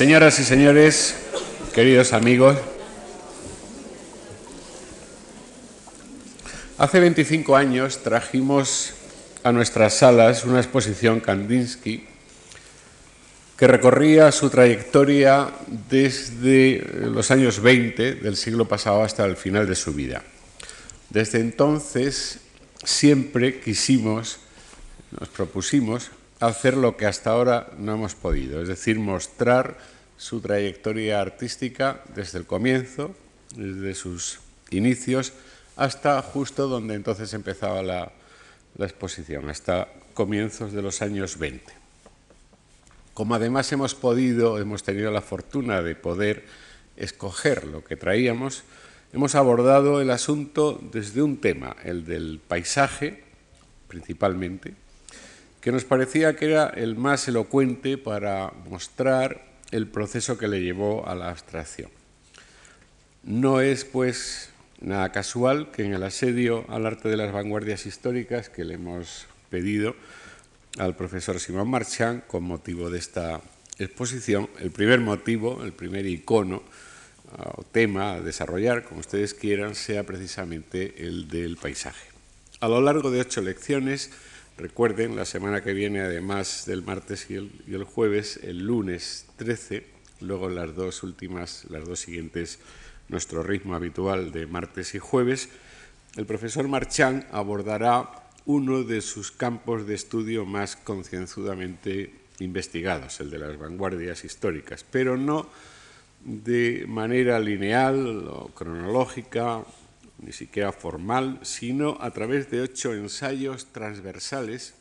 Señoras y señores, queridos amigos, hace 25 años trajimos a nuestras salas una exposición Kandinsky que recorría su trayectoria desde los años 20 del siglo pasado hasta el final de su vida. Desde entonces siempre quisimos, nos propusimos hacer lo que hasta ahora no hemos podido, es decir, mostrar su trayectoria artística desde el comienzo, desde sus inicios, hasta justo donde entonces empezaba la, exposición, hasta comienzos de los años 20. Como además hemos podido, hemos tenido la fortuna de poder escoger lo que traíamos, hemos abordado el asunto desde un tema, el del paisaje, principalmente, que nos parecía que era el más elocuente para mostrar el proceso que le llevó a la abstracción. No es, pues, nada casual que en el asedio al arte de las vanguardias históricas que le hemos pedido al profesor Simón Marchand con motivo de esta exposición, el primer motivo, el primer icono ah, o tema a desarrollar, como ustedes quieran, sea precisamente el del paisaje. A lo largo de ocho lecciones, Recuerden, la semana que viene, además del martes y el, jueves, el lunes 13, luego las dos últimas, las dos siguientes, nuestro ritmo habitual de martes y jueves, el profesor Marchand abordará uno de sus campos de estudio más concienzudamente investigados, el de las vanguardias históricas, pero no de manera lineal o cronológica ni siquiera formal, sino a través de ocho ensayos transversales,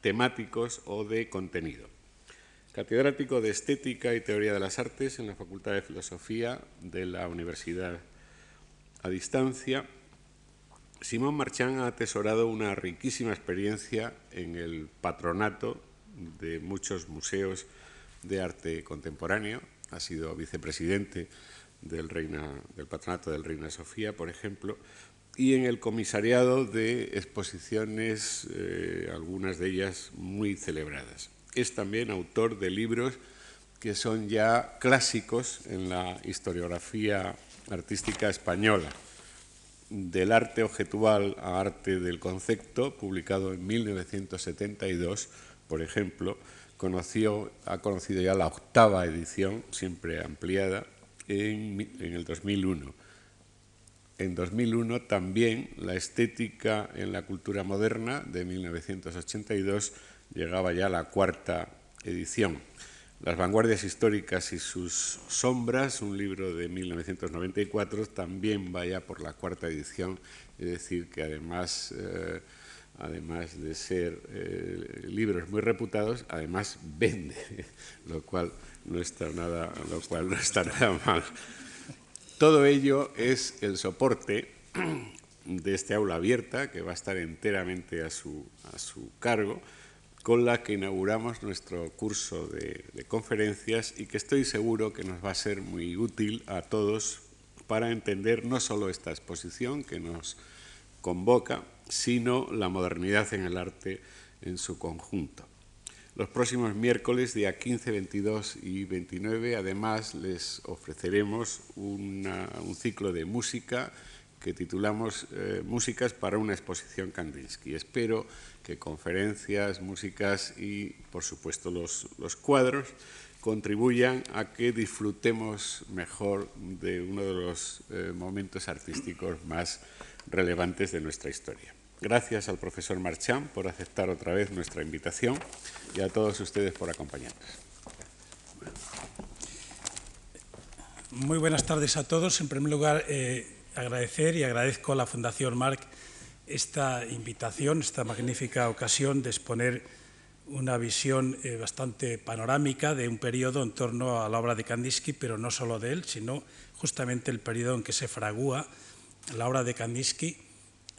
temáticos o de contenido. Catedrático de Estética y Teoría de las Artes en la Facultad de Filosofía de la Universidad a Distancia, Simón Marchán ha atesorado una riquísima experiencia en el patronato de muchos museos de arte contemporáneo, ha sido vicepresidente del, Reina, del Patronato del Reina Sofía, por ejemplo, y en el comisariado de exposiciones, eh, algunas de ellas muy celebradas. Es también autor de libros que son ya clásicos en la historiografía artística española, del arte objetual a arte del concepto, publicado en 1972, por ejemplo, conoció, ha conocido ya la octava edición, siempre ampliada, en, el 2001. En 2001 también la estética en la cultura moderna de 1982 llegaba ya a la cuarta edición. Las vanguardias históricas y sus sombras, un libro de 1994, también vaya por la cuarta edición, es decir, que además, eh, además de ser eh, libros muy reputados, además vende, lo cual no está nada, lo cual no está nada mal. Todo ello es el soporte de este aula abierta que va a estar enteramente a su, a su cargo, con la que inauguramos nuestro curso de, de, conferencias y que estoy seguro que nos va a ser muy útil a todos para entender no solo esta exposición que nos convoca, sino la modernidad en el arte en su conjunto. Los próximos miércoles, día 15, 22 y 29, además les ofreceremos un ciclo de música que titulamos eh, Músicas para una exposición Kandinsky. Espero que conferencias, músicas y, por supuesto, los, cuadros contribuyan a que disfrutemos mejor de uno de los eh, momentos artísticos más relevantes de nuestra historia. Gracias al profesor Marchand por aceptar otra vez nuestra invitación y a todos ustedes por acompañarnos. Muy buenas tardes a todos. En primer lugar, eh, agradecer y agradezco a la Fundación Marc esta invitación, esta magnífica ocasión de exponer una visión eh, bastante panorámica de un periodo en torno a la obra de Kandinsky, pero no solo de él, sino justamente el periodo en que se fragúa la obra de Kandinsky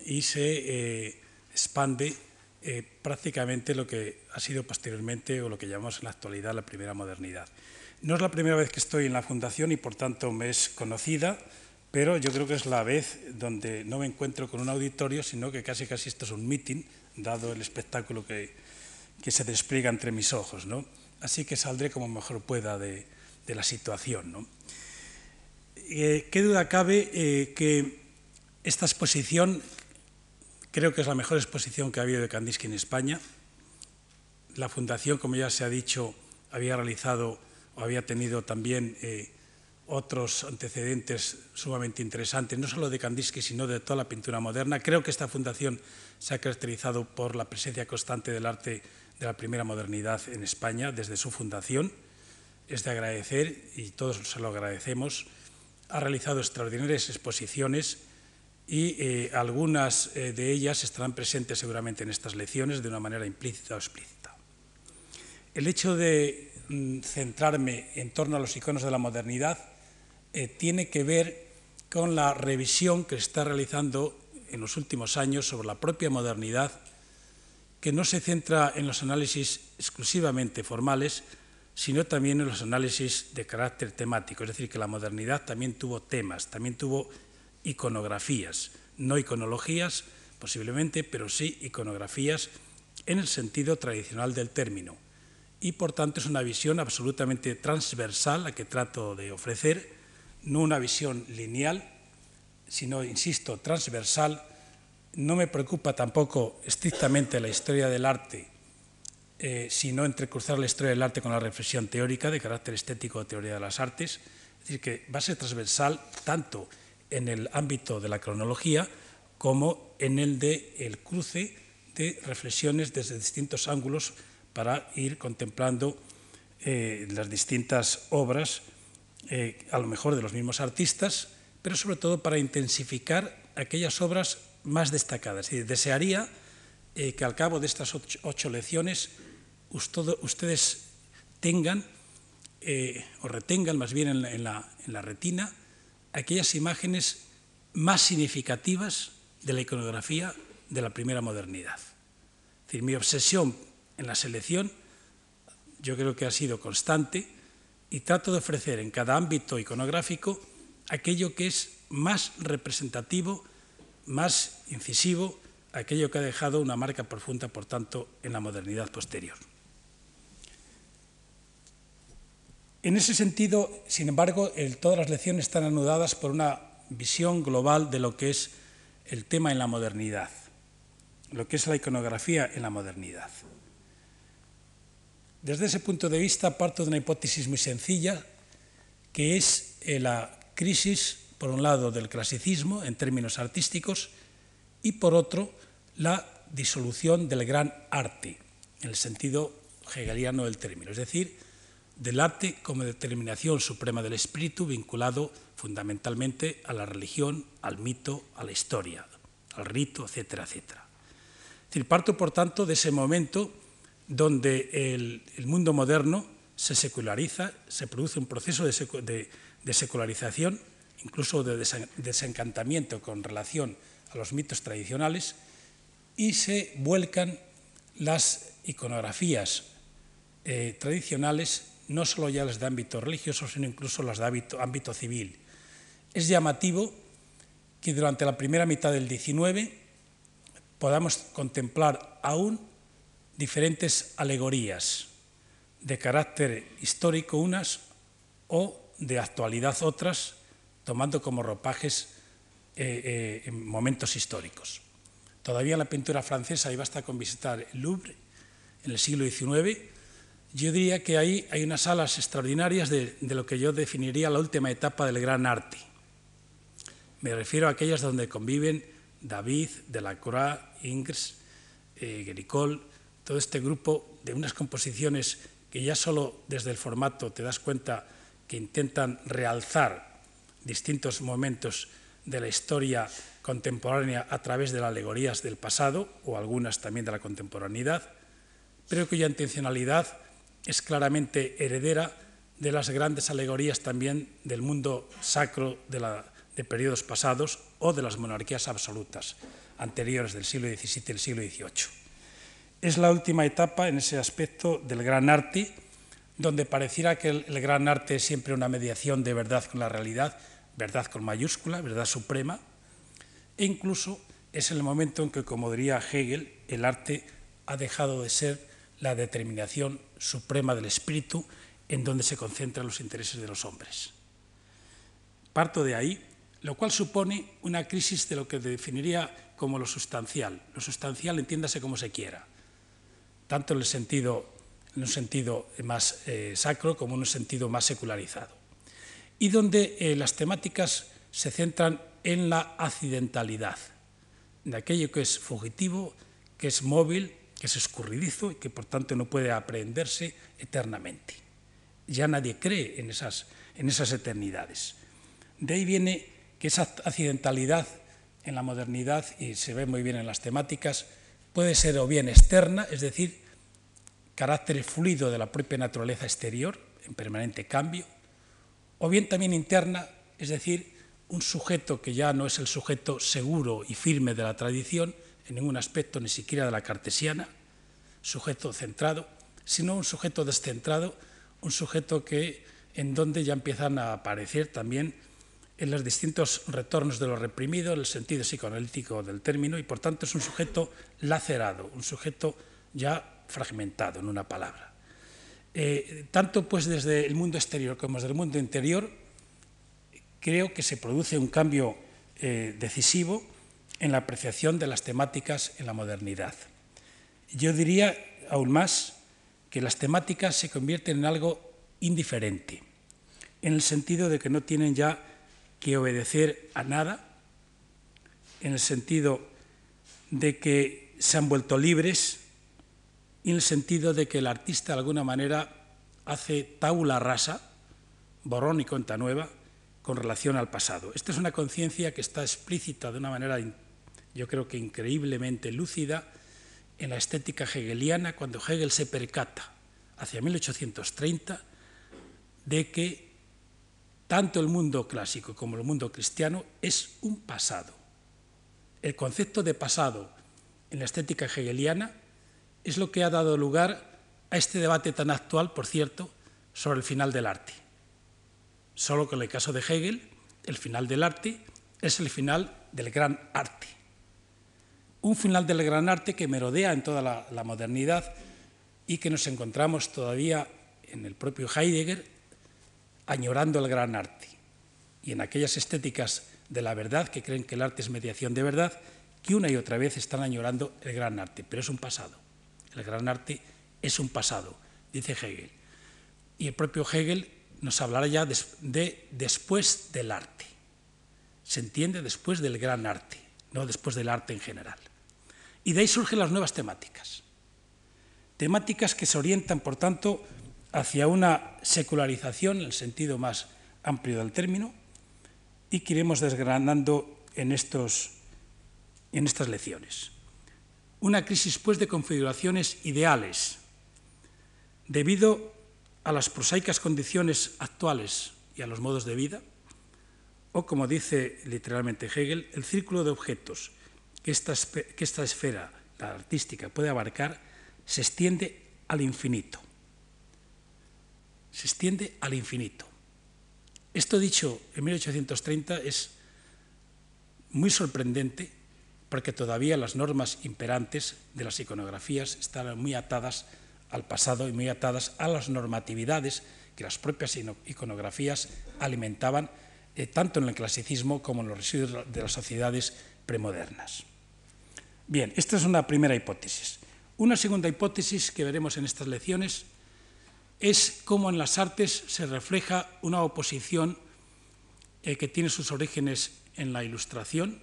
y se eh, expande eh, prácticamente lo que ha sido posteriormente o lo que llamamos en la actualidad la primera modernidad. No es la primera vez que estoy en la Fundación y por tanto me es conocida, pero yo creo que es la vez donde no me encuentro con un auditorio, sino que casi casi esto es un meeting, dado el espectáculo que, que se despliega entre mis ojos. ¿no? Así que saldré como mejor pueda de, la situación. Eh, ¿Qué duda cabe eh, que esta exposición creo que es la mejor exposición que ha habido de Kandinsky en España? La Fundación, como ya se ha dicho, había realizado o había tenido también eh, otros antecedentes sumamente interesantes, no solo de Kandinsky, sino de toda la pintura moderna. Creo que esta fundación se ha caracterizado por la presencia constante del arte de la primera modernidad en España desde su fundación. Es de agradecer, y todos se lo agradecemos. Ha realizado extraordinarias exposiciones y eh, algunas eh, de ellas estarán presentes seguramente en estas lecciones de una manera implícita o explícita. El hecho de mm, centrarme en torno a los iconos de la modernidad eh, tiene que ver con la revisión que se está realizando en los últimos años sobre la propia modernidad, que no se centra en los análisis exclusivamente formales, sino también en los análisis de carácter temático. Es decir, que la modernidad también tuvo temas, también tuvo iconografías, no iconologías posiblemente, pero sí iconografías en el sentido tradicional del término. Y por tanto es una visión absolutamente transversal la que trato de ofrecer no una visión lineal, sino, insisto, transversal. No me preocupa tampoco estrictamente la historia del arte, eh, sino entrecruzar la historia del arte con la reflexión teórica de carácter estético o teoría de las artes. Es decir, que va a ser transversal tanto en el ámbito de la cronología como en el de el cruce de reflexiones desde distintos ángulos para ir contemplando eh, las distintas obras eh, a lo mejor de los mismos artistas, pero sobre todo para intensificar aquellas obras más destacadas. Y desearía eh, que al cabo de estas ocho, lecciones ustedes tengan o retengan más bien en la retina aquellas imágenes más significativas de la iconografía de la primera modernidad. Es decir, mi obsesión en la selección yo creo que ha sido constante y trato de ofrecer en cada ámbito iconográfico aquello que es más representativo, más incisivo, aquello que ha dejado una marca profunda, por tanto, en la modernidad posterior. En ese sentido, sin embargo, todas las lecciones están anudadas por una visión global de lo que es el tema en la modernidad, lo que es la iconografía en la modernidad. Desde ese punto de vista parto de una hipótesis muy sencilla, que es eh, la crisis, por un lado, del clasicismo en términos artísticos y, por otro, la disolución del gran arte, en el sentido hegeliano del término, es decir, del arte como determinación suprema del espíritu vinculado fundamentalmente a la religión, al mito, a la historia, al rito, etcétera, etcétera. Parto, por tanto, de ese momento donde el, mundo moderno se seculariza, se produce un proceso de, secularización, incluso de desencantamiento con relación a los mitos tradicionales, y se vuelcan las iconografías eh, tradicionales, no solo ya las de ámbito religioso, sino incluso las de ámbito, civil. Es llamativo que durante la primera mitad del XIX podamos contemplar aún diferentes alegorías de carácter histórico unas o de actualidad otras, tomando como ropajes eh, eh, momentos históricos. Todavía la pintura francesa, y basta con visitar el Louvre en el siglo XIX, yo diría que ahí hay unas salas extraordinarias de, lo que yo definiría la última etapa del gran arte. Me refiero a aquellas donde conviven David, Delacroix, Ingres, eh, todo este grupo de unas composiciones que ya solo desde el formato te das cuenta que intentan realzar distintos momentos de la historia contemporánea a través de las alegorías del pasado o algunas también de la contemporaneidad, pero cuya intencionalidad es claramente heredera de las grandes alegorías también del mundo sacro de, de periodos pasados o de las monarquías absolutas anteriores del siglo XVII y del siglo XVIII. Es la última etapa en ese aspecto del gran arte, donde pareciera que el, gran arte es siempre una mediación de verdad con la realidad, verdad con mayúscula, verdad suprema, e incluso es el momento en que, como diría Hegel, el arte ha dejado de ser la determinación suprema del espíritu en donde se concentran los intereses de los hombres. Parto de ahí, lo cual supone una crisis de lo que definiría como lo sustancial. Lo sustancial entiéndase como se quiera, tanto en el sentido, en un sentido más eh, sacro como en un sentido más secularizado. Y donde eh, las temáticas se centran en la accidentalidad, de aquello que es fugitivo, que es móvil, que es escurridizo y que por tanto no puede aprenderse eternamente. Ya nadie cree en esas, en esas eternidades. De ahí viene que esa accidentalidad en la modernidad, y se ve muy bien en las temáticas, puede ser o bien externa, es decir, carácter fluido de la propia naturaleza exterior, en permanente cambio, o bien también interna, es decir, un sujeto que ya no es el sujeto seguro y firme de la tradición, en ningún aspecto, ni siquiera de la cartesiana, sujeto centrado, sino un sujeto descentrado, un sujeto que en donde ya empiezan a aparecer también en los distintos retornos de lo reprimido, en el sentido psicoanalítico del término, y por tanto es un sujeto lacerado, un sujeto ya fragmentado, en una palabra. Eh, tanto pues desde el mundo exterior como desde el mundo interior, creo que se produce un cambio eh, decisivo en la apreciación de las temáticas en la modernidad. Yo diría aún más que las temáticas se convierten en algo indiferente, en el sentido de que no tienen ya que obedecer a nada, en el sentido de que se han vuelto libres y en el sentido de que el artista de alguna manera hace tabula rasa, borrón y cuenta nueva, con relación al pasado. Esta es una conciencia que está explícita de una manera yo creo que increíblemente lúcida, en la estética hegeliana, cuando Hegel se percata, hacia 1830, de que tanto el mundo clásico como el mundo cristiano es un pasado. El concepto de pasado en la estética hegeliana es lo que ha dado lugar a este debate tan actual, por cierto, sobre el final del arte. Solo que en el caso de Hegel, el final del arte es el final del gran arte un final del gran arte que merodea en toda la, modernidad y que nos encontramos todavía en el propio Heidegger añorando el gran arte y en aquellas estéticas de la verdad que creen que el arte es mediación de verdad, que una y otra vez están añorando el gran arte, pero es un pasado. El gran arte es un pasado, dice Hegel. Y el propio Hegel nos hablará ya de después del arte. Se entiende después del gran arte, no después del arte en general. Y de ahí surgen las nuevas temáticas. Temáticas que se orientan, por tanto, hacia una secularización en el sentido más amplio del término y que iremos desgranando en, estos, en estas lecciones. Una crisis, pues, de configuraciones ideales, debido a las prosaicas condiciones actuales y a los modos de vida, o como dice literalmente Hegel, el círculo de objetos que esta, que esta esfera, la artística, puede abarcar, se extiende al infinito. Se extiende al infinito. Esto dicho en 1830 es muy sorprendente porque todavía las normas imperantes de las iconografías están muy atadas al pasado y muy atadas a las normatividades que las propias iconografías alimentaban eh, tanto en el clasicismo como en los residuos de las sociedades premodernas. Bien, esta es una primera hipótesis. Una segunda hipótesis que veremos en estas lecciones es cómo en las artes se refleja una oposición eh, que tiene sus orígenes en la ilustración,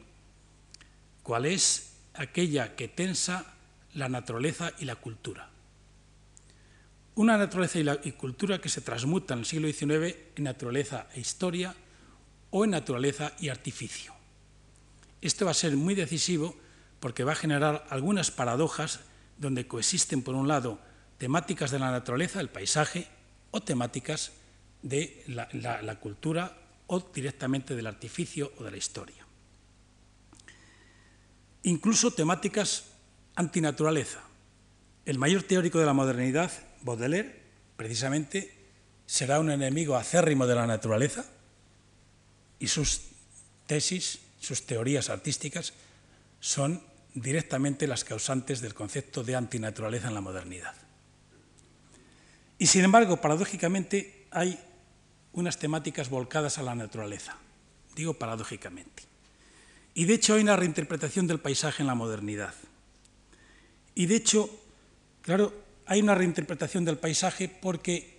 cuál es aquella que tensa la naturaleza y la cultura. Una naturaleza y, la, y cultura que se transmuta en el siglo XIX en naturaleza e historia o en naturaleza y artificio. Esto va a ser muy decisivo porque va a generar algunas paradojas donde coexisten, por un lado, temáticas de la naturaleza, el paisaje, o temáticas de la, cultura o directamente del artificio o de la historia. Incluso temáticas antinaturaleza. El mayor teórico de la modernidad, Baudelaire, precisamente, será un enemigo acérrimo de la naturaleza y sus tesis, sus teorías artísticas son directamente las causantes del concepto de antinaturaleza en la modernidad. Y sin embargo, paradójicamente, hay unas temáticas volcadas a la naturaleza. Digo paradójicamente. Y de hecho hay una reinterpretación del paisaje en la modernidad. Y de hecho, claro, hay una reinterpretación del paisaje porque,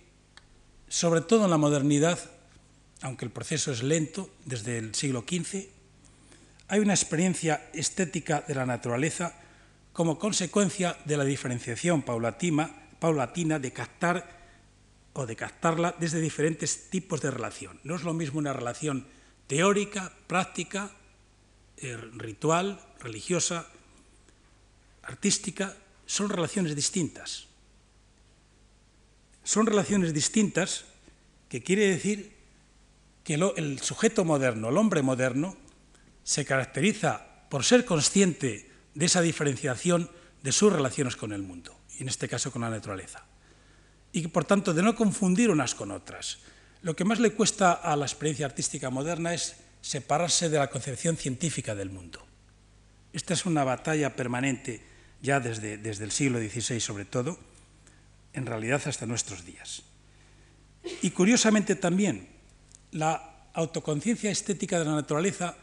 sobre todo en la modernidad, aunque el proceso es lento desde el siglo XV, hay una experiencia estética de la naturaleza como consecuencia de la diferenciación paulatina, paulatina de captar o de captarla desde diferentes tipos de relación. No es lo mismo una relación teórica, práctica, eh, ritual, religiosa, artística, son relaciones distintas. Son relaciones distintas que quiere decir que el sujeto moderno, el hombre moderno, se caracteriza por ser consciente de esa diferenciación de sus relaciones con el mundo, y en este caso con la naturaleza. Y por tanto de no confundir unas con otras. Lo que más le cuesta a la experiencia artística moderna es separarse de la concepción científica del mundo. Esta es una batalla permanente ya desde, desde el siglo XVI sobre todo, en realidad hasta nuestros días. Y curiosamente también, la autoconciencia estética de la naturaleza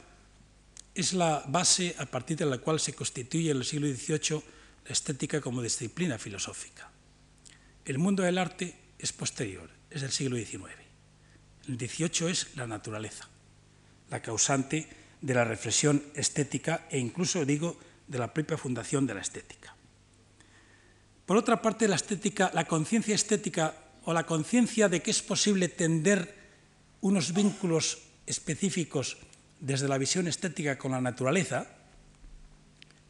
es la base a partir de la cual se constituye en el siglo XVIII la estética como disciplina filosófica. El mundo del arte es posterior, es del siglo XIX. El XVIII es la naturaleza, la causante de la reflexión estética e incluso, digo, de la propia fundación de la estética. Por otra parte, la estética, la conciencia estética o la conciencia de que es posible tender unos vínculos específicos desde la visión estética con la naturaleza,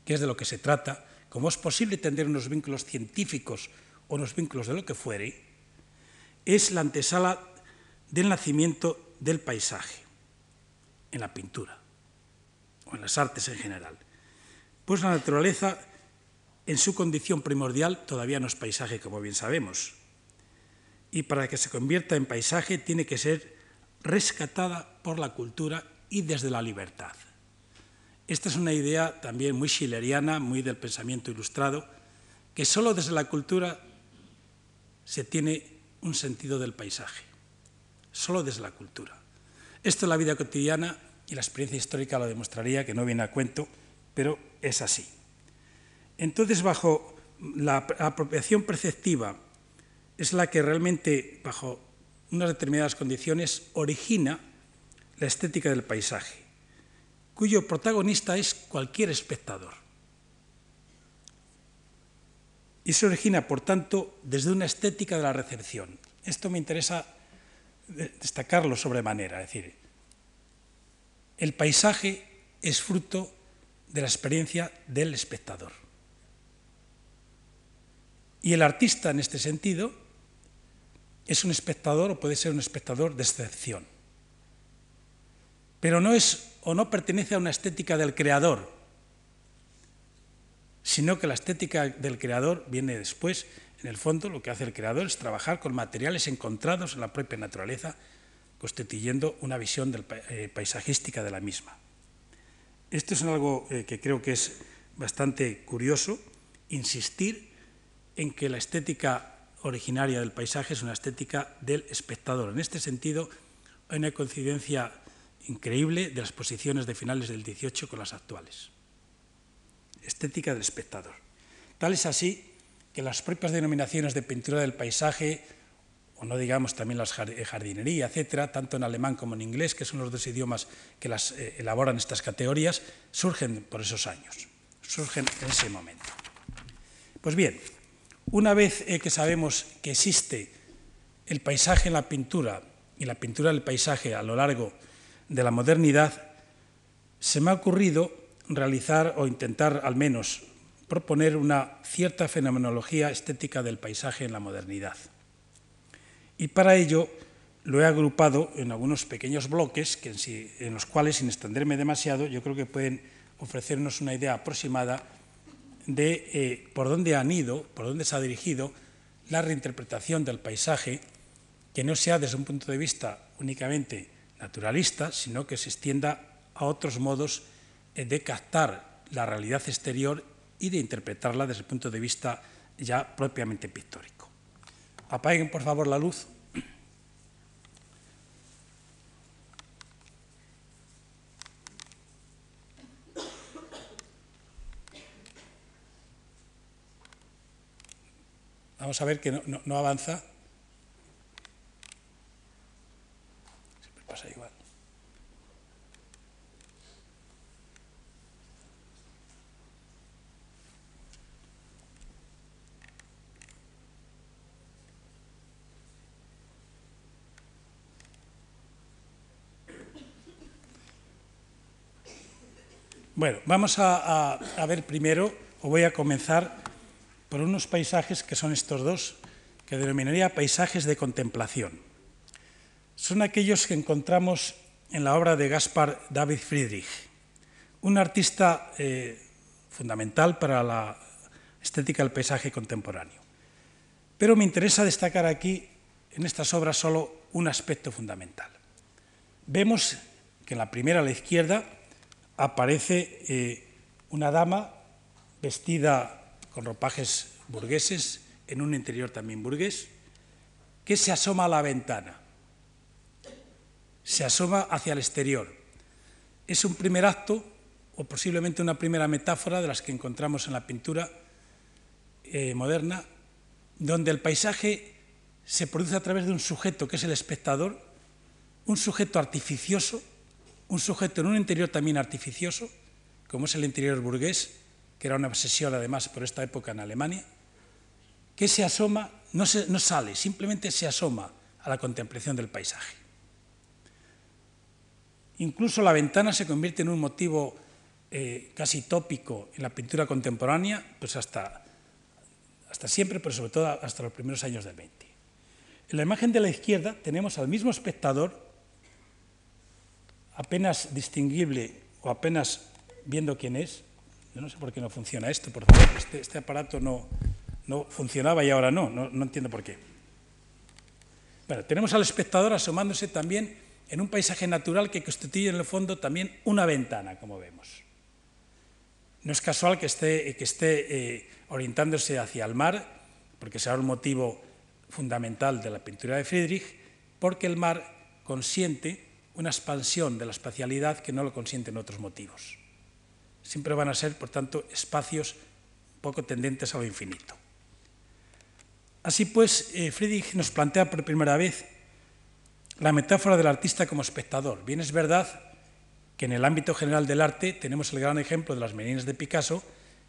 que es de lo que se trata, como es posible tender unos vínculos científicos o unos vínculos de lo que fuere, es la antesala del nacimiento del paisaje en la pintura o en las artes en general. Pues la naturaleza, en su condición primordial, todavía no es paisaje, como bien sabemos. Y para que se convierta en paisaje tiene que ser rescatada por la cultura y desde la libertad. Esta es una idea también muy schilleriana, muy del pensamiento ilustrado, que solo desde la cultura se tiene un sentido del paisaje, solo desde la cultura. Esto es la vida cotidiana y la experiencia histórica lo demostraría, que no viene a cuento, pero es así. Entonces, bajo la apropiación perceptiva es la que realmente, bajo unas determinadas condiciones, origina la estética del paisaje, cuyo protagonista es cualquier espectador. Y se origina, por tanto, desde una estética de la recepción. Esto me interesa destacarlo sobremanera, es decir, el paisaje es fruto de la experiencia del espectador. Y el artista, en este sentido, es un espectador o puede ser un espectador de excepción. Pero no es o no pertenece a una estética del creador, sino que la estética del creador viene después. En el fondo, lo que hace el creador es trabajar con materiales encontrados en la propia naturaleza, constituyendo una visión eh, paisajística de la misma. Esto es algo eh, que creo que es bastante curioso, insistir en que la estética originaria del paisaje es una estética del espectador. En este sentido, hay una coincidencia increíble de las posiciones de finales del XVIII con las actuales. Estética del espectador. Tal es así que las propias denominaciones de pintura del paisaje o no digamos también la eh, jardinería, etcétera, tanto en alemán como en inglés, que son los dos idiomas que las eh, elaboran estas categorías, surgen por esos años, surgen en ese momento. Pues bien, una vez eh, que sabemos que existe el paisaje en la pintura y la pintura del paisaje a lo largo de la modernidad, se me ha ocurrido realizar o intentar al menos proponer una cierta fenomenología estética del paisaje en la modernidad. Y para ello lo he agrupado en algunos pequeños bloques que en, los cuales, sin extenderme demasiado, yo creo que pueden ofrecernos una idea aproximada de eh, por dónde han ido, por dónde se ha dirigido la reinterpretación del paisaje, que no sea desde un punto de vista únicamente naturalista, sino que se extienda a otros modos eh, de captar la realidad exterior y de interpretarla desde el punto de vista ya propiamente pictórico. Apaguen, por favor, la luz. Vamos a ver que no, no, no avanza. Siempre pasa igual. Bueno, vamos a, ver primero, o voy a comenzar por unos paisajes que son estos dos, que denominaría paisajes de contemplación. Son aquellos que encontramos en la obra de Gaspar David Friedrich, un artista eh, fundamental para la estética del paisaje contemporáneo. Pero me interesa destacar aquí, en estas obras, solo un aspecto fundamental. Vemos que en la primera a la izquierda aparece eh, una dama vestida con ropajes burgueses, en un interior también burgués, que se asoma a la ventana, se asoma hacia el exterior. Es un primer acto o posiblemente una primera metáfora de las que encontramos en la pintura eh, moderna, donde el paisaje se produce a través de un sujeto que es el espectador, un sujeto artificioso, un sujeto en un interior también artificioso, como es el interior burgués, que era una obsesión además por esta época en Alemania, que se asoma, no, se, sale, simplemente se asoma a la contemplación del paisaje. Incluso la ventana se convierte en un motivo eh, casi tópico en la pintura contemporánea, pues hasta, hasta siempre, pero sobre todo hasta los primeros años del 20. En la imagen de la izquierda tenemos al mismo espectador apenas distinguible o apenas viendo quién es. Yo no sé por qué no funciona esto, por. Este, este aparato no, no, funcionaba y ahora no, no, no entiendo por qué. Bueno, tenemos al espectador asomándose también en un paisaje natural que constituye en el fondo también una ventana, como vemos. No es casual que esté, que esté eh, orientándose hacia el mar, porque será un motivo fundamental de la pintura de Friedrich, porque el mar consiente una expansión de la espacialidad que no lo consienten otros motivos. Siempre van a ser, por tanto, espacios poco tendentes a lo infinito. Así pues, eh, Friedrich nos plantea por primera vez la metáfora del artista como espectador. Bien es verdad que en el ámbito general del arte tenemos el gran ejemplo de las meninas de Picasso,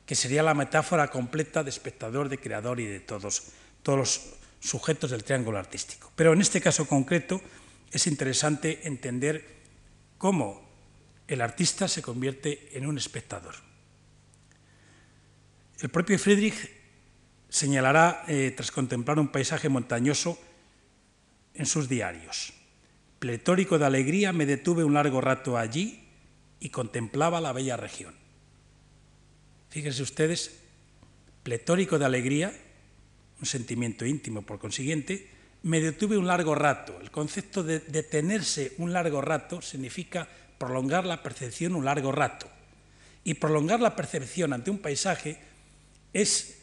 que sería la metáfora completa de espectador, de creador y de todos, todos los sujetos del triángulo artístico. Pero en este caso concreto, es interesante entender cómo el artista se convierte en un espectador. El propio Friedrich señalará, eh, tras contemplar un paisaje montañoso, en sus diarios. Pletórico de alegría me detuve un largo rato allí y contemplaba la bella región. Fíjense ustedes, pletórico de alegría, un sentimiento íntimo por consiguiente, me detuve un largo rato. El concepto de detenerse un largo rato significa prolongar la percepción un largo rato. Y prolongar la percepción ante un paisaje es,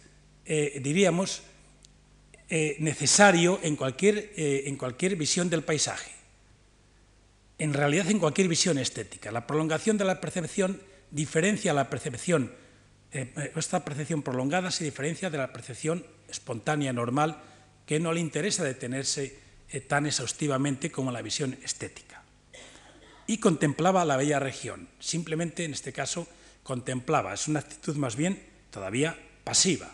eh, diríamos, eh, necesario en cualquier, eh, en cualquier visión del paisaje. En realidad, en cualquier visión estética. La prolongación de la percepción diferencia la percepción, esta percepción prolongada se diferencia de la percepción espontánea, normal, que no le interesa detenerse eh, tan exhaustivamente como la visión estética. Y contemplaba la bella región, simplemente en este caso contemplaba, es una actitud más bien todavía pasiva,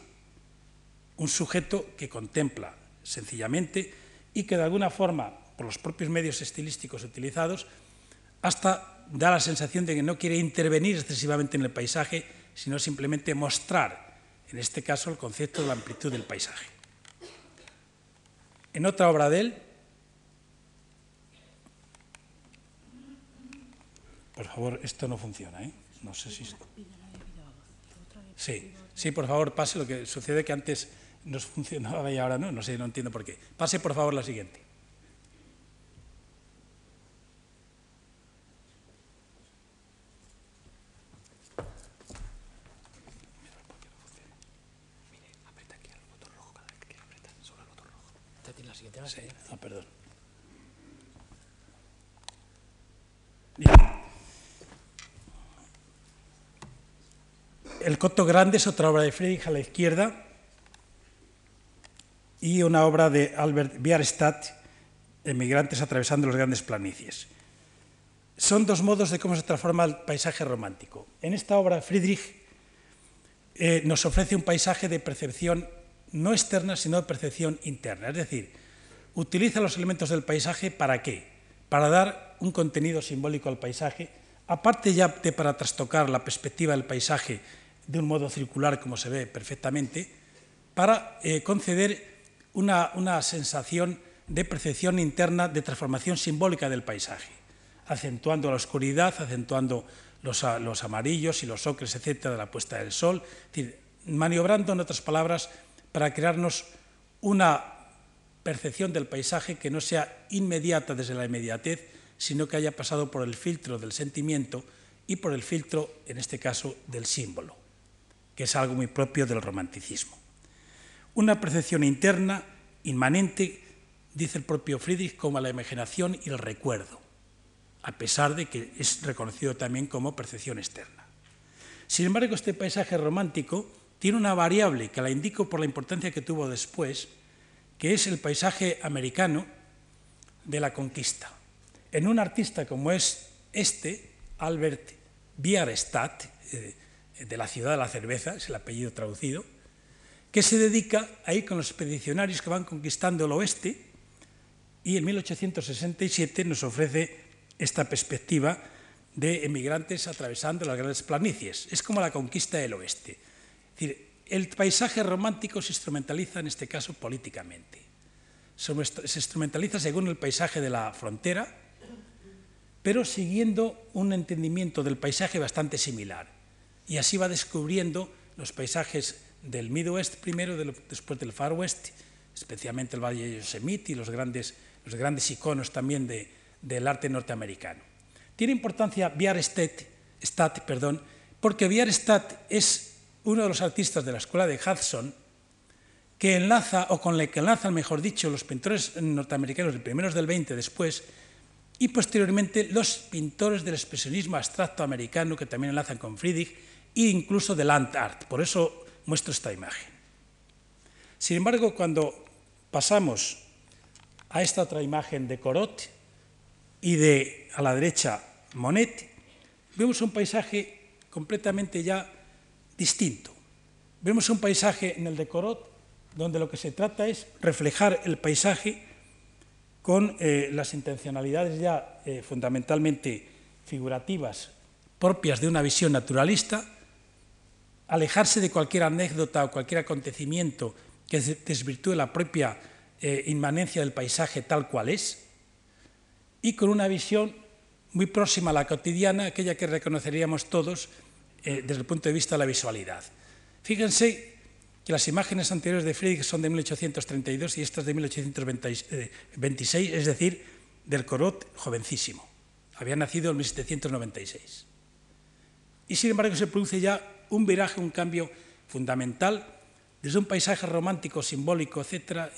un sujeto que contempla sencillamente y que de alguna forma, por los propios medios estilísticos utilizados, hasta da la sensación de que no quiere intervenir excesivamente en el paisaje, sino simplemente mostrar, en este caso, el concepto de la amplitud del paisaje. En otra obra de él, por favor, esto no funciona, ¿eh? No sé si... Sí, sí, por favor, pase lo que sucede que antes no funcionaba y ahora no, no sé, no entiendo por qué. Pase, por favor, la siguiente. Ah, perdón. El Coto Grande es otra obra de Friedrich a la izquierda y una obra de Albert Bierstadt, Emigrantes atravesando los grandes planicies. Son dos modos de cómo se transforma el paisaje romántico. En esta obra, Friedrich eh, nos ofrece un paisaje de percepción no externa, sino de percepción interna. Es decir, utiliza los elementos del paisaje para qué? Para dar un contenido simbólico al paisaje, aparte ya de para trastocar la perspectiva del paisaje de un modo circular, como se ve perfectamente, para eh, conceder una, una sensación de percepción interna de transformación simbólica del paisaje, acentuando la oscuridad, acentuando los, los amarillos y los ocres, etcétera, de la puesta del sol, es decir, maniobrando, en otras palabras, para crearnos una percepción del paisaje que no sea inmediata desde la inmediatez, sino que haya pasado por el filtro del sentimiento y por el filtro, en este caso, del símbolo, que es algo muy propio del romanticismo. Una percepción interna, inmanente, dice el propio Friedrich, como la imaginación y el recuerdo, a pesar de que es reconocido también como percepción externa. Sin embargo, este paisaje romántico tiene una variable que la indico por la importancia que tuvo después, que es el paisaje americano de la conquista. En un artista como es este, Albert Bierstadt, eh, de la ciudad de la cerveza, es el apellido traducido, que se dedica a ir con los expedicionarios que van conquistando el oeste y en 1867 nos ofrece esta perspectiva de emigrantes atravesando las grandes planicies. Es como la conquista del oeste. Es decir, el paisaje romántico se instrumentaliza en este caso políticamente. Se instrumentaliza según el paisaje de la frontera, pero siguiendo un entendimiento del paisaje bastante similar. Y así va descubriendo los paisajes del Midwest primero, después del Far West, especialmente el Valle de Yosemite y los grandes, los grandes iconos también de, del arte norteamericano. Tiene importancia Bierstadt, perdón, porque Bierstadt es uno de los artistas de la escuela de Hudson que enlaza, o con el que enlazan, mejor dicho, los pintores norteamericanos de primeros del 20 después, y posteriormente los pintores del expresionismo abstracto americano que también enlazan con Friedrich, e incluso del land art. Por eso muestro esta imagen. Sin embargo, cuando pasamos a esta otra imagen de Corot y de a la derecha Monet, vemos un paisaje completamente ya distinto. Vemos un paisaje en el de Corot donde lo que se trata es reflejar el paisaje con eh, las intencionalidades ya eh, fundamentalmente figurativas propias de una visión naturalista, alejarse de cualquier anécdota o cualquier acontecimiento que desvirtúe la propia eh, inmanencia del paisaje tal cual es, y con una visión muy próxima a la cotidiana, aquella que reconoceríamos todos eh, desde el punto de vista de la visualidad. Fíjense que las imágenes anteriores de Friedrich son de 1832 y estas de 1826, es decir, del Corot jovencísimo. Había nacido en 1796. Y sin embargo se produce ya un viraje, un cambio fundamental desde un paisaje romántico, simbólico, etcétera,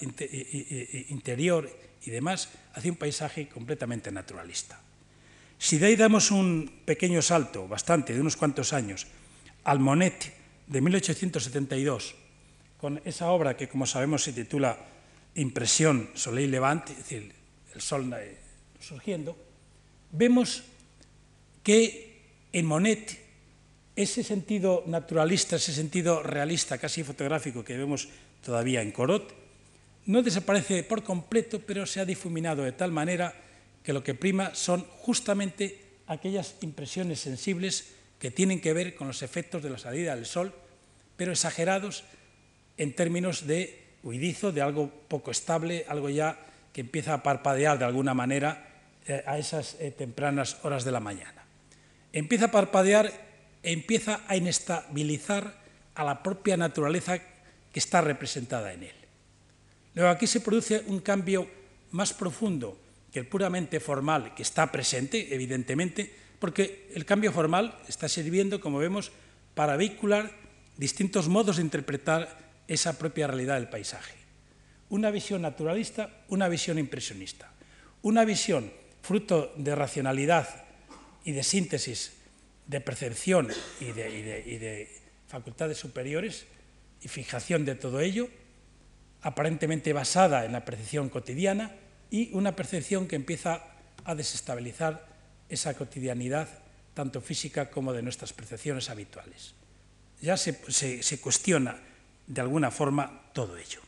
interior y demás, hacia un paisaje completamente naturalista. Si de ahí damos un pequeño salto, bastante, de unos cuantos años, al Monet de 1872, con esa obra que, como sabemos, se titula Impresión Soleil Levant, es decir, el sol surgiendo, vemos que en Monet ese sentido naturalista, ese sentido realista, casi fotográfico que vemos todavía en Corot, no desaparece por completo, pero se ha difuminado de tal manera que lo que prima son justamente aquellas impresiones sensibles que tienen que ver con los efectos de la salida del sol, pero exagerados en términos de huidizo, de algo poco estable, algo ya que empieza a parpadear de alguna manera eh, a esas eh, tempranas horas de la mañana. Empieza a parpadear empieza a inestabilizar a la propia naturaleza que está representada en él. Luego aquí se produce un cambio más profundo que el puramente formal que está presente, evidentemente, porque el cambio formal está sirviendo, como vemos, para vehicular distintos modos de interpretar esa propia realidad del paisaje. una visión naturalista, una visión impresionista. Una visión fruto de racionalidad y de síntesis, de percepción y de, facultades superiores y fijación de todo ello, aparentemente basada en la percepción cotidiana y una percepción que empieza a desestabilizar esa cotidianidad, tanto física como de nuestras percepciones habituales. Ya se, cuestiona de alguna forma todo ello.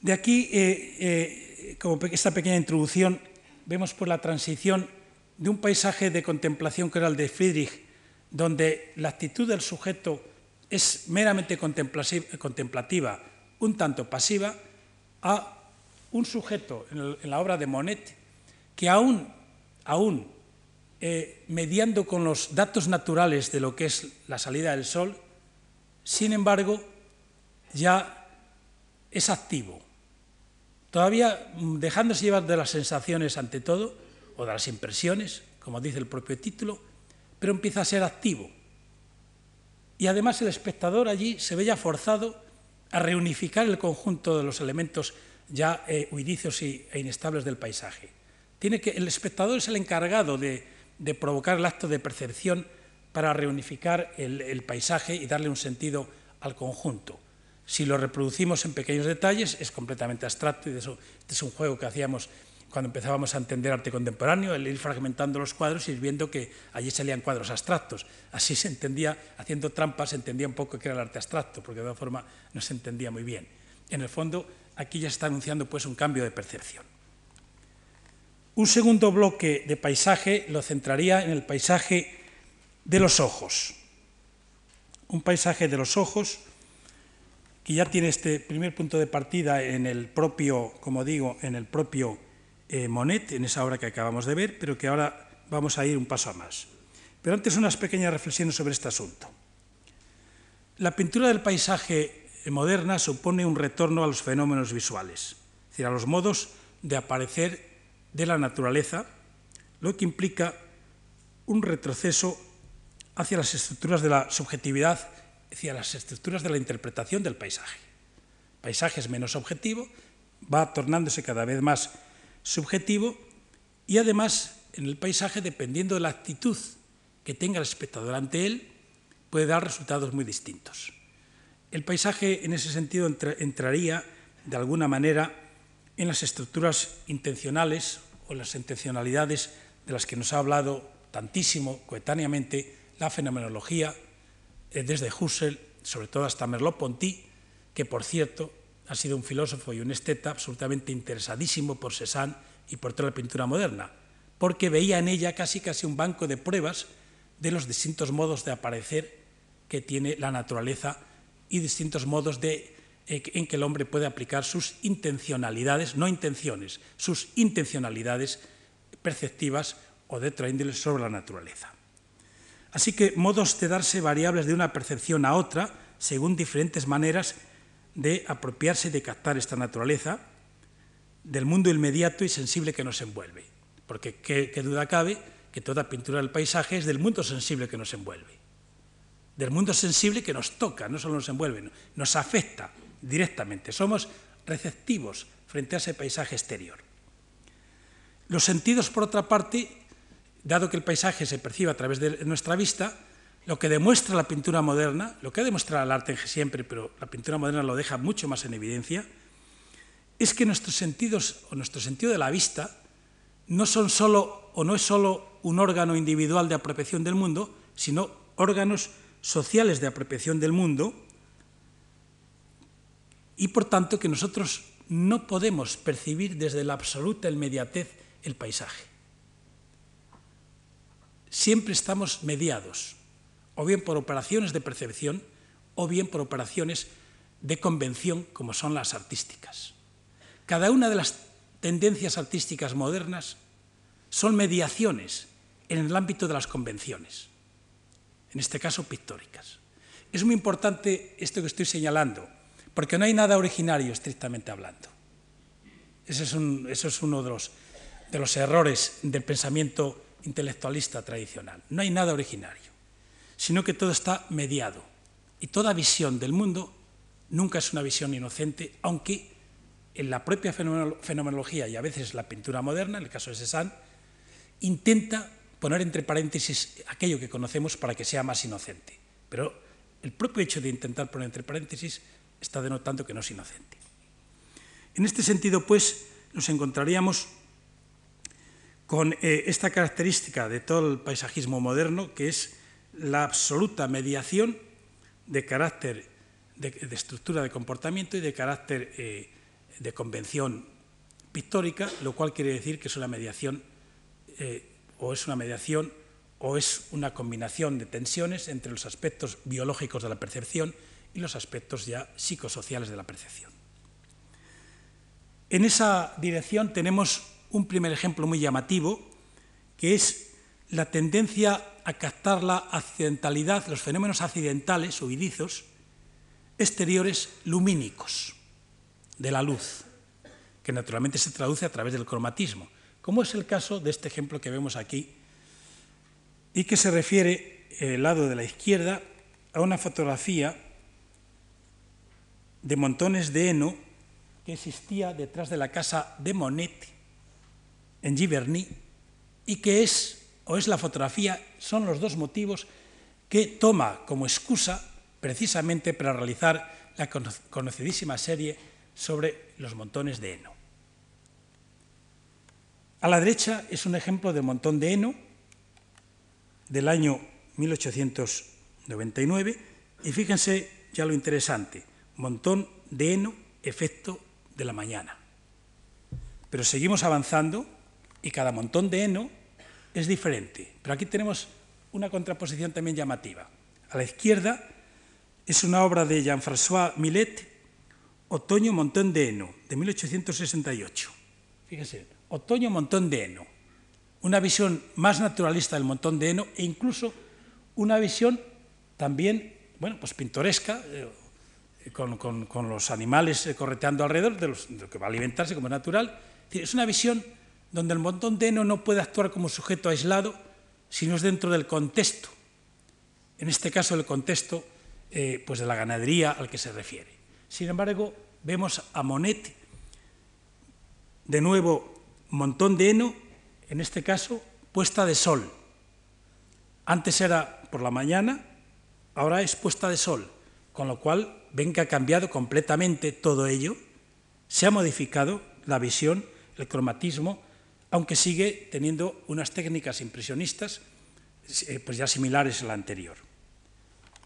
De aquí, eh, eh, como esta pequeña introducción, vemos por la transición de un paisaje de contemplación que era el de Friedrich, donde la actitud del sujeto es meramente contemplativa, un tanto pasiva, a un sujeto en, la obra de Monet que aún, aún eh, mediando con los datos naturales de lo que es la salida del sol, sin embargo, ya es activo, Todavía mm, dejándose llevar de las sensaciones ante todo, o de las impresiones, como dice el propio título, pero empieza a ser activo. Y además el espectador allí se ve ya forzado a reunificar el conjunto de los elementos ya eh, huidizos e inestables del paisaje. Tiene que, el espectador es el encargado de, provocar el acto de percepción para reunificar el paisaje y darle un sentido al conjunto. Si lo reproducimos en pequeños detalles es completamente abstracto y eso, este es un juego que hacíamos cuando empezábamos a entender arte contemporáneo, el ir fragmentando los cuadros y ir viendo que allí salían cuadros abstractos. Así se entendía, haciendo trampas, se entendía un poco qué era el arte abstracto, porque de otra forma no se entendía muy bien. En el fondo, aquí ya se está anunciando pues, un cambio de percepción. Un segundo bloque de paisaje lo centraría en el paisaje de los ojos. Un paisaje de los ojos que ya tiene este primer punto de partida en el propio, como digo, en el propio eh, Monet, en esa obra que acabamos de ver, pero que ahora vamos a ir un paso a más. Pero antes unas pequeñas reflexiones sobre este asunto. La pintura del paisaje moderna supone un retorno a los fenómenos visuales, es decir, a los modos de aparecer de la naturaleza, lo que implica un retroceso hacia las estructuras de la subjetividad decía, las estructuras de la interpretación del paisaje. El paisaje es menos objetivo, va tornándose cada vez más subjetivo y además en el paisaje, dependiendo de la actitud que tenga el espectador ante él, puede dar resultados muy distintos. El paisaje en ese sentido entraría de alguna manera en las estructuras intencionales o las intencionalidades de las que nos ha hablado tantísimo coetáneamente la fenomenología, eh, desde Husserl, sobre todo hasta Merleau-Ponty, que por cierto ha sido un filósofo y un esteta absolutamente interesadísimo por Cézanne y por toda la pintura moderna, porque veía en ella casi casi un banco de pruebas de los distintos modos de aparecer que tiene la naturaleza y distintos modos de, eh, en que el hombre puede aplicar sus intencionalidades, no intenciones, sus intencionalidades perceptivas o de otra índole sobre la naturaleza. Así que modos de darse variables de una percepción a otra según diferentes maneras de apropiarse de captar esta naturaleza del mundo inmediato y sensible que nos envuelve. Porque qué, duda cabe que toda pintura del paisaje es del mundo sensible que nos envuelve. Del mundo sensible que nos toca, no solo nos envuelve, nos afecta directamente. Somos receptivos frente a ese paisaje exterior. Los sentidos, por otra parte, dado que el paisaje se percibe a través de nuestra vista, lo que demuestra la pintura moderna, lo que ha demostrado el arte siempre, pero la pintura moderna lo deja mucho más en evidencia, es que nuestros sentidos o nuestro sentido de la vista no son solo o no es solo un órgano individual de apropiación del mundo, sino órganos sociales de apropiación del mundo y por tanto que nosotros no podemos percibir desde la absoluta inmediatez el paisaje siempre estamos mediados, o bien por operaciones de percepción, o bien por operaciones de convención, como son las artísticas. Cada una de las tendencias artísticas modernas son mediaciones en el ámbito de las convenciones, en este caso pictóricas. Es muy importante esto que estoy señalando, porque no hay nada originario estrictamente hablando. Ese es, uno de los, de los errores del pensamiento intelectualista tradicional. No hay nada originario, sino que todo está mediado. Y toda visión del mundo nunca es una visión inocente, aunque en la propia fenomenología y a veces la pintura moderna, en el caso de Cézanne, intenta poner entre paréntesis aquello que conocemos para que sea más inocente. Pero el propio hecho de intentar poner entre paréntesis está denotando que no es inocente. En este sentido, pues, nos encontraríamos con eh, esta característica de todo el paisajismo moderno, que es la absoluta mediación de carácter de, estructura de comportamiento y de carácter eh, de convención pictórica, lo cual quiere decir que es una mediación eh, o es una mediación o es una combinación de tensiones entre los aspectos biológicos de la percepción y los aspectos ya psicosociales de la percepción. En esa dirección tenemos un primer ejemplo muy llamativo, que es la tendencia a captar la accidentalidad, los fenómenos accidentales o irizos exteriores lumínicos de la luz, que naturalmente se traduce a través del cromatismo, como es el caso de este ejemplo que vemos aquí, y que se refiere, el lado de la izquierda, a una fotografía de montones de heno que existía detrás de la casa de Monet en Giverny y que es, o es la fotografía, son los dos motivos que toma como excusa precisamente para realizar la conocidísima serie sobre los montones de heno. A la derecha es un ejemplo de montón de heno del año 1899 y fíjense ya lo interesante, montón de heno, efecto de la mañana. Pero seguimos avanzando y cada montón de heno es diferente. Pero aquí tenemos una contraposición también llamativa. A la izquierda es una obra de Jean-François Millet, Otoño Montón de Heno, de 1868. Fíjense, Otoño Montón de Heno. Una visión más naturalista del montón de heno e incluso una visión también, bueno, pues pintoresca, eh, con, los animales eh, correteando alrededor de, lo que va a alimentarse como natural. Es una visión donde el montón de heno no puede actuar como sujeto aislado, sino es dentro del contexto. En este caso, el contexto eh, pues de la ganadería al que se refiere. Sin embargo, vemos a Monet, de nuevo, montón de heno, en este caso, puesta de sol. Antes era por la mañana, ahora es puesta de sol, con lo cual ven que ha cambiado completamente todo ello, se ha modificado la visión, el cromatismo, aunque sigue teniendo unas técnicas impresionistas eh, pues ya similares a la anterior.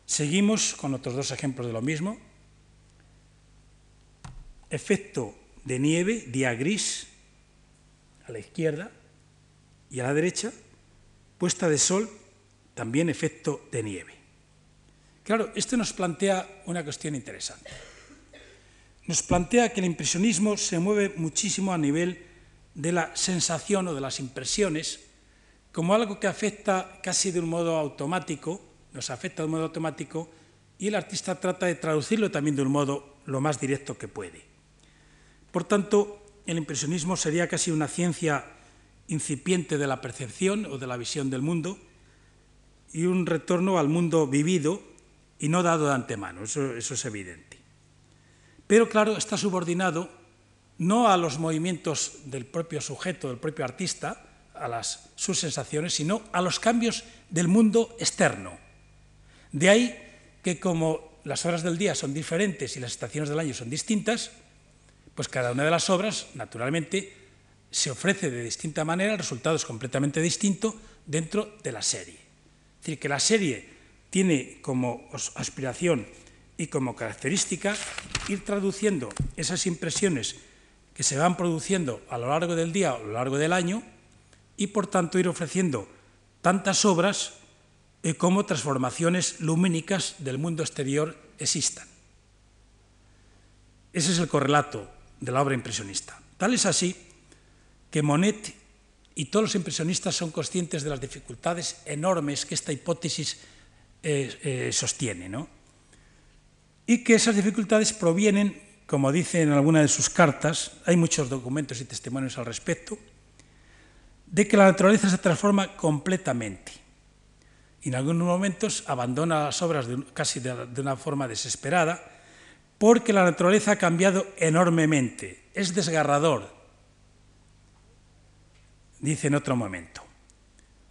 Seguimos con otros dos ejemplos de lo mismo. Efecto de nieve, día gris, a la izquierda, y a la derecha, puesta de sol, también efecto de nieve. Claro, esto nos plantea una cuestión interesante. Nos plantea que el impresionismo se mueve muchísimo a nivel de la sensación o de las impresiones como algo que afecta casi de un modo automático, nos afecta de un modo automático, y el artista trata de traducirlo también de un modo lo más directo que puede. Por tanto, el impresionismo sería casi una ciencia incipiente de la percepción o de la visión del mundo y un retorno al mundo vivido y no dado de antemano, eso, eso es evidente. Pero claro, está subordinado no a los movimientos del propio sujeto, del propio artista, a las, sus sensaciones, sino a los cambios del mundo externo. De ahí que como las horas del día son diferentes y las estaciones del año son distintas, pues cada una de las obras, naturalmente, se ofrece de distinta manera, el resultado es completamente distinto dentro de la serie. Es decir, que la serie tiene como aspiración y como característica ir traduciendo esas impresiones que se van produciendo a lo largo del día o a lo largo del año y por tanto ir ofreciendo tantas obras eh, como transformaciones lumínicas del mundo exterior existan. Ese es el correlato de la obra impresionista. Tal es así que Monet y todos los impresionistas son conscientes de las dificultades enormes que esta hipótesis eh, eh, sostiene, ¿no? y que esas dificultades provienen como dice en alguna de sus cartas, hay muchos documentos y testimonios al respecto, de que la naturaleza se transforma completamente y en algunos momentos abandona las obras casi de, una forma desesperada porque la naturaleza ha cambiado enormemente es desgarrador, dice en otro momento.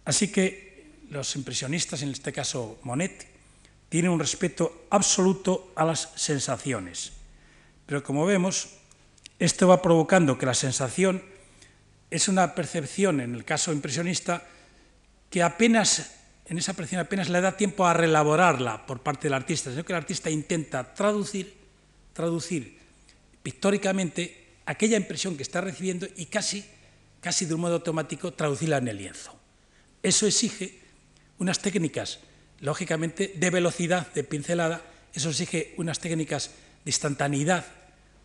Así que los impresionistas, en este caso Monet, tienen un respeto absoluto a las sensaciones. Pero como vemos, esto va provocando que la sensación es una percepción, en el caso impresionista, que apenas, en esa percepción apenas le da tiempo a relaborarla por parte del artista, sino que el artista intenta traducir, traducir pictóricamente aquella impresión que está recibiendo y casi, casi de un modo automático traducirla en el lienzo. Eso exige unas técnicas, lógicamente, de velocidad, de pincelada, eso exige unas técnicas de instantaneidad,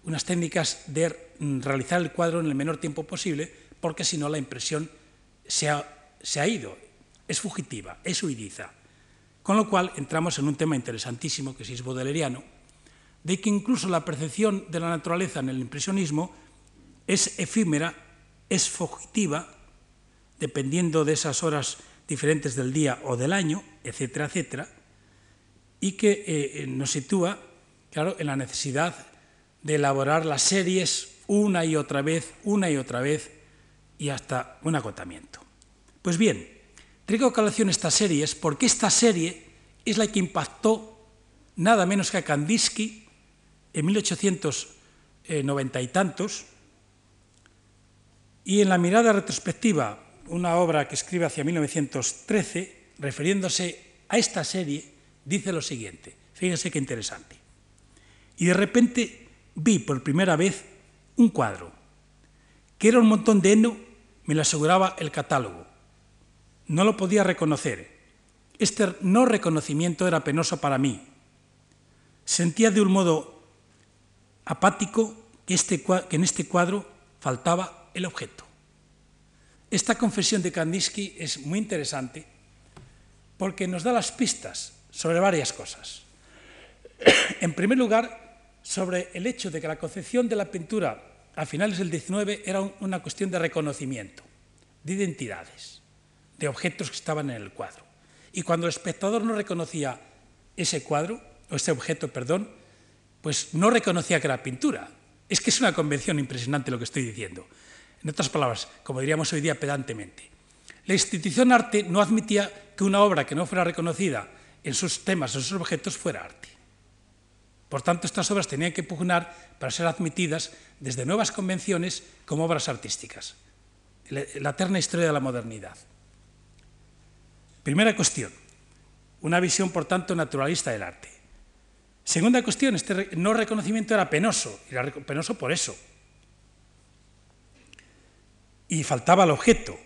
unas técnicas de mm, realizar el cuadro en el menor tiempo posible, porque si no la impresión se ha, ido, es fugitiva, es huidiza. Con lo cual entramos en un tema interesantísimo que es bodeleriano, de que incluso la percepción de la naturaleza en el impresionismo es efímera, es fugitiva, dependiendo de esas horas diferentes del día o del año, etcétera, etcétera, y que eh, nos sitúa, claro, en la necesidad de elaborar las series una y otra vez, una y otra vez, y hasta un agotamiento. Pues bien, traigo a colación estas series porque esta serie es la que impactó nada menos que a Kandinsky en 1890 y tantos, y en la mirada retrospectiva, una obra que escribe hacia 1913, refiriéndose a esta serie, dice lo siguiente, fíjense qué interesante. Y de repente vi por primera vez un cuadro, que era un montón de heno, me lo aseguraba el catálogo. No lo podía reconocer. Este no reconocimiento era penoso para mí. Sentía de un modo apático que, este, que en este cuadro faltaba el objeto. Esta confesión de Kandinsky es muy interesante porque nos da las pistas sobre varias cosas. En primer lugar, sobre el hecho de que la concepción de la pintura a finales del XIX era una cuestión de reconocimiento, de identidades, de objetos que estaban en el cuadro. Y cuando el espectador no reconocía ese cuadro, o ese objeto, perdón, pues no reconocía que era pintura. Es que es una convención impresionante lo que estoy diciendo. En otras palabras, como diríamos hoy día pedantemente, la institución arte no admitía que una obra que no fuera reconocida en sus temas, en sus objetos, fuera arte. Por tanto, estas obras tenían que pugnar para ser admitidas desde nuevas convenciones como obras artísticas. La eterna historia de la modernidad. Primera cuestión, una visión, por tanto, naturalista del arte. Segunda cuestión, este no reconocimiento era penoso, era penoso por eso. Y faltaba el objeto.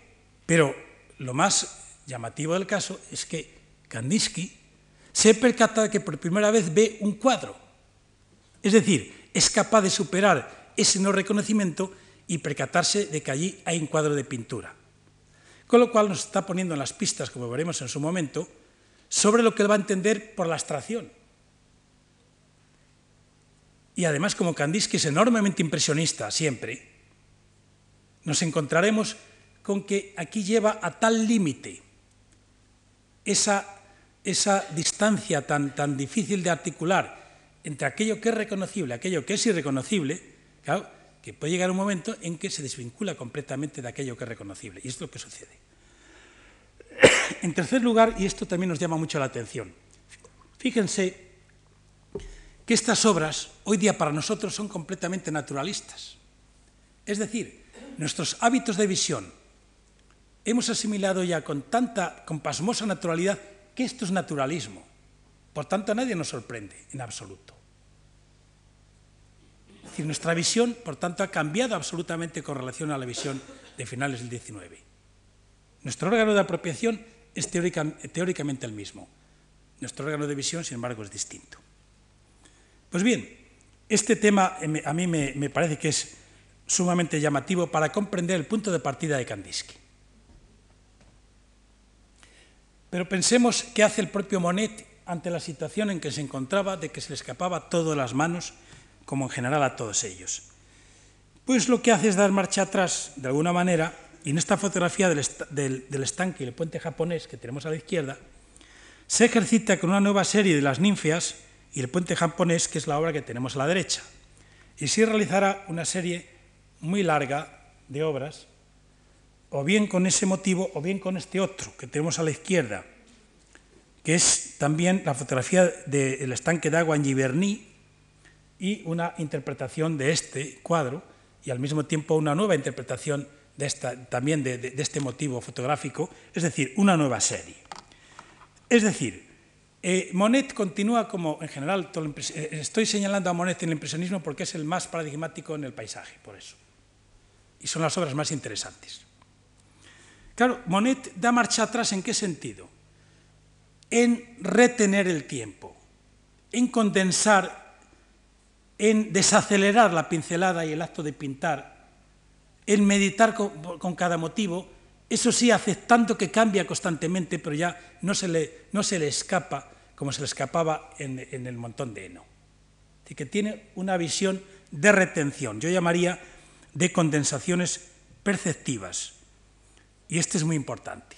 Pero lo más llamativo del caso es que Kandinsky se percata de que por primera vez ve un cuadro es decir, es capaz de superar ese no reconocimiento y percatarse de que allí hay un cuadro de pintura. Con lo cual nos está poniendo en las pistas, como veremos en su momento, sobre lo que él va a entender por la abstracción. Y además, como Kandinsky es enormemente impresionista siempre, nos encontraremos con que aquí lleva a tal límite esa, esa distancia tan, tan difícil de articular entre aquello que es reconocible y aquello que es irreconocible, que puede llegar un momento en que se desvincula completamente de aquello que es reconocible. Y es lo que sucede. En tercer lugar, y esto también nos llama mucho la atención, fíjense que estas obras hoy día para nosotros son completamente naturalistas. Es decir, nuestros hábitos de visión hemos asimilado ya con tanta, con pasmosa naturalidad que esto es naturalismo. Por tanto, a nadie nos sorprende en absoluto decir, nuestra visión, por tanto, ha cambiado absolutamente con relación a la visión de finales del XIX. Nuestro órgano de apropiación es teóricamente el mismo. Nuestro órgano de visión, sin embargo, es distinto. Pues bien, este tema eh, a mí me, parece que es sumamente llamativo para comprender el punto de partida de Kandinsky. Pero pensemos qué hace el propio Monet ante la situación en que se encontraba de que se le escapaba todo de las manos como en general a todos ellos. Pues lo que hace es dar marcha atrás, de alguna manera, y en esta fotografía del, estanque y el puente japonés que tenemos a la izquierda, se ejercita con una nueva serie de las ninfias y el puente japonés, que es la obra que tenemos a la derecha. Y sí realizará una serie muy larga de obras, o bien con ese motivo, o bien con este otro que tenemos a la izquierda, que es también la fotografía del estanque de agua en Giverny y una interpretación de este cuadro, y al mismo tiempo una nueva interpretación de esta, también de este motivo fotográfico, es decir, una nueva serie. Es decir, eh, Monet continúa como, en general, eh, estoy señalando a Monet en el impresionismo porque es el más paradigmático en el paisaje, por eso. Y son las obras más interesantes. Claro, Monet da marcha atrás en qué sentido? En retener el tiempo, en condensar, en desacelerar la pincelada y el acto de pintar, en meditar con, cada motivo, eso sí, aceptando que cambia constantemente, pero ya no se le, no se le escapa como se le escapaba en, el montón de heno. Así que tiene una visión de retención, yo llamaría de condensaciones perceptivas. Y este es muy importante.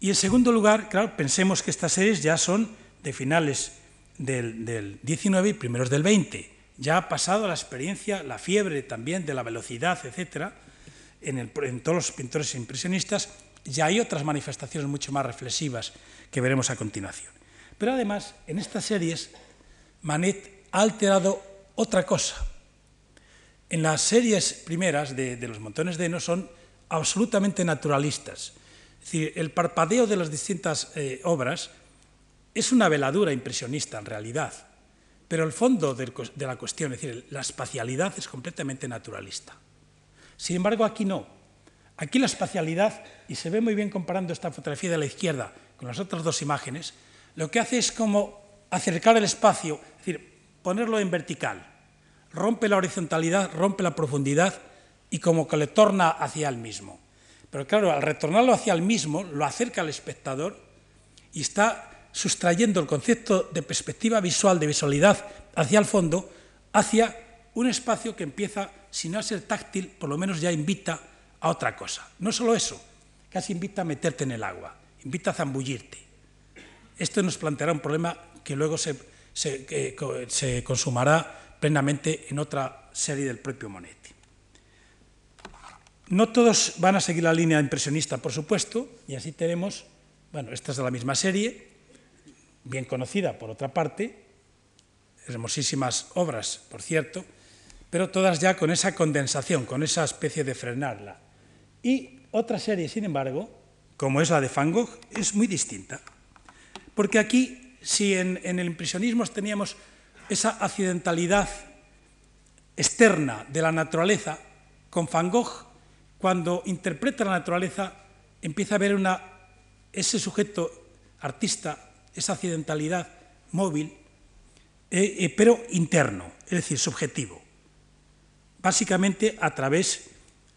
Y en segundo lugar, claro, pensemos que estas series ya son de finales del, del 19 y primeros del 20. Ya ha pasado la experiencia, la fiebre también de la velocidad, etcétera, en todos los pintores impresionistas, ya hay otras manifestaciones mucho más reflexivas que veremos a continuación. Pero además, en estas series, Manet ha alterado otra cosa. En las series primeras de, los montones de heno son absolutamente naturalistas. Es decir, el parpadeo de las distintas eh, obras es una veladura impresionista en realidad, pero el fondo de, de la cuestión, es decir, la espacialidad es completamente naturalista. Sin embargo, aquí no. Aquí la espacialidad, y se ve muy bien comparando esta fotografía de la izquierda con las otras dos imágenes, lo que hace es como acercar el espacio, es decir, ponerlo en vertical. Rompe la horizontalidad, rompe la profundidad y como que le torna hacia el mismo. Pero claro, al retornarlo hacia el mismo, lo acerca al espectador y está sustrayendo el concepto de perspectiva visual, de visualidad hacia el fondo, hacia un espacio que empieza, si no a ser táctil, por lo menos ya invita a otra cosa. No solo eso, casi invita a meterte en el agua, invita a zambullirte. Esto nos planteará un problema que luego se, consumará plenamente en otra serie del propio Monetti. No todos van a seguir la línea impresionista, por supuesto, y así tenemos, bueno, esta es la misma serie, bien conocida por otra parte, hermosísimas obras, por cierto, pero todas ya con esa condensación, con esa especie de frenarla. Y otra serie, sin embargo, como es la de Van Gogh, es muy distinta. Porque aquí, si en, el impresionismo teníamos esa accidentalidad externa de la naturaleza, con Van Gogh, cuando interpreta la naturaleza, empieza a ver una, ese sujeto artista, esa accidentalidad móvil, eh, eh, pero interno, es decir, subjetivo, básicamente a través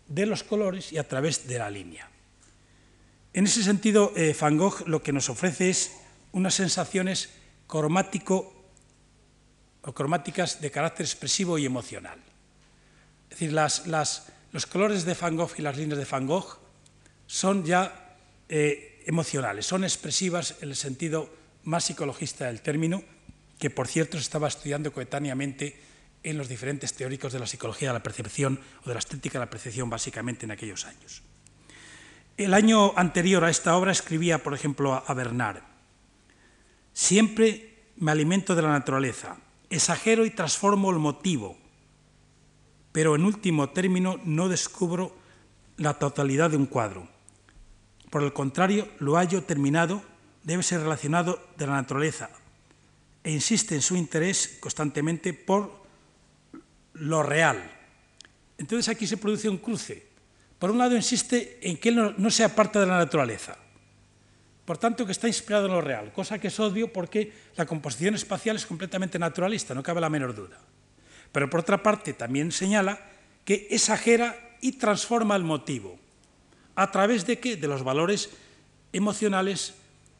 de los colores y a través de la línea. En ese sentido, eh, Van Gogh lo que nos ofrece es unas sensaciones cromático o cromáticas de carácter expresivo y emocional. Es decir, los colores de Van Gogh y las líneas de Van Gogh son ya eh, emocionales, son expresivas en el sentido más psicologista del término, que por cierto se estaba estudiando coetáneamente en los diferentes teóricos de la psicología de la percepción o de la estética de la percepción básicamente en aquellos años. El año anterior a esta obra escribía, por ejemplo, a Bernard, Siempre me alimento de la naturaleza, exagero y transformo el motivo, pero en último término no descubro la totalidad de un cuadro. Por el contrario, lo hallo terminado, debe ser relacionado de la naturaleza e insiste en su interés constantemente por lo real. Entonces aquí se produce un cruce. Por un lado insiste en que él no, sea parte de la naturaleza, por tanto que está inspirado en lo real, cosa que es obvio porque la composición espacial es completamente naturalista, no cabe la menor duda. Pero por otra parte también señala que exagera y transforma el motivo. ¿A través de qué? De los valores emocionales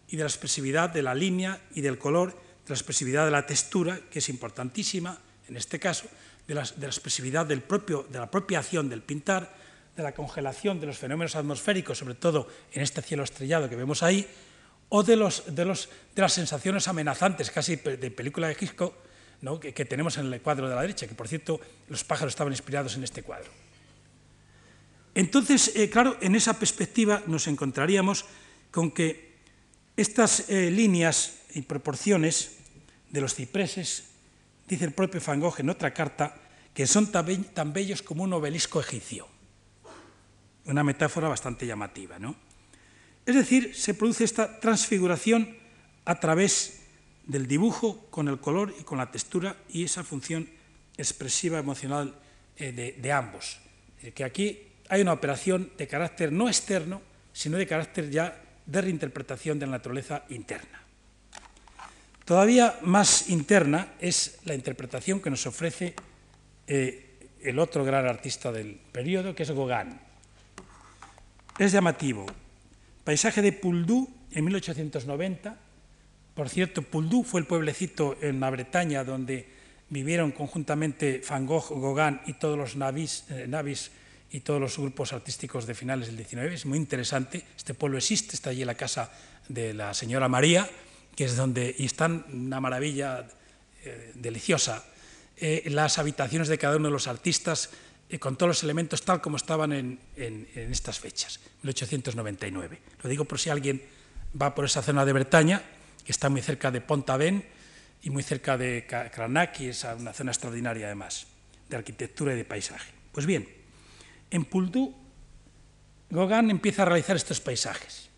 y de la expresividad de la línea y del color, de la expresividad de la textura, que es importantísima en este caso, de la, de la expresividad del propio, de la propia acción del pintar, de la congelación de los fenómenos atmosféricos, sobre todo en este cielo estrellado que vemos ahí, o de, los, de, las sensaciones amenazantes, casi de película de Hitchcock, que, tenemos en el cuadro de la derecha, que por cierto los pájaros estaban inspirados en este cuadro. Entonces, eh, claro, en esa perspectiva nos encontraríamos con que estas eh, líneas y proporciones de los cipreses, dice el propio Van Gogh en otra carta, que son tan bellos como un obelisco egipcio. Una metáfora bastante llamativa, ¿no? Es decir, se produce esta transfiguración a través del dibujo con el color y con la textura y esa función expresiva emocional eh, de, ambos. que aquí hay una operación de carácter no externo, sino de carácter ya de reinterpretación de la naturaleza interna. Todavía más interna es la interpretación que nos ofrece eh, el otro gran artista del periodo, que es Gauguin. Es llamativo. Paisaje de Pouldou en 1890 por cierto, Pouldou fue el pueblecito en la Bretaña donde vivieron conjuntamente Van Gogh, Gauguin y todos los navis, eh, y todos los grupos artísticos de finales del XIX. Es muy interesante. Este pueblo existe, está allí la casa de la señora María, que es donde y están una maravilla eh, deliciosa. Eh, las habitaciones de cada uno de los artistas con todos los elementos tal como estaban en estas fechas, 1899. Lo digo por si alguien va por esa zona de Bretaña, que está muy cerca de Pont-Aven y muy cerca de Cranach, y es una zona extraordinaria además, de arquitectura y de paisaje. Pues bien, en Pouldou, Gauguin empieza a realizar estos paisajes.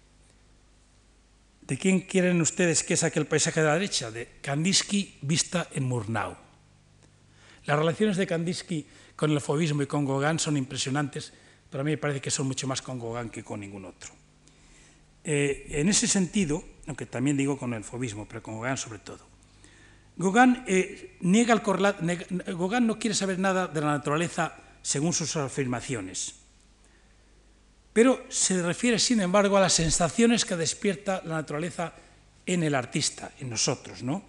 ¿De quién quieren ustedes que es aquel paisaje de la derecha? De Kandinsky vista en Murnau. Las relaciones de Kandinsky con el fobismo y con Gauguin son impresionantes, pero a mí me parece que son mucho más con Gauguin que con ningún otro. Eh, en ese sentido, aunque también digo con el fobismo, pero con Gauguin sobre todo, Gauguin, eh, niega el Gauguin no quiere saber nada de la naturaleza según sus afirmaciones, pero se refiere, sin embargo, a las sensaciones que despierta la naturaleza en el artista, en nosotros. ¿no?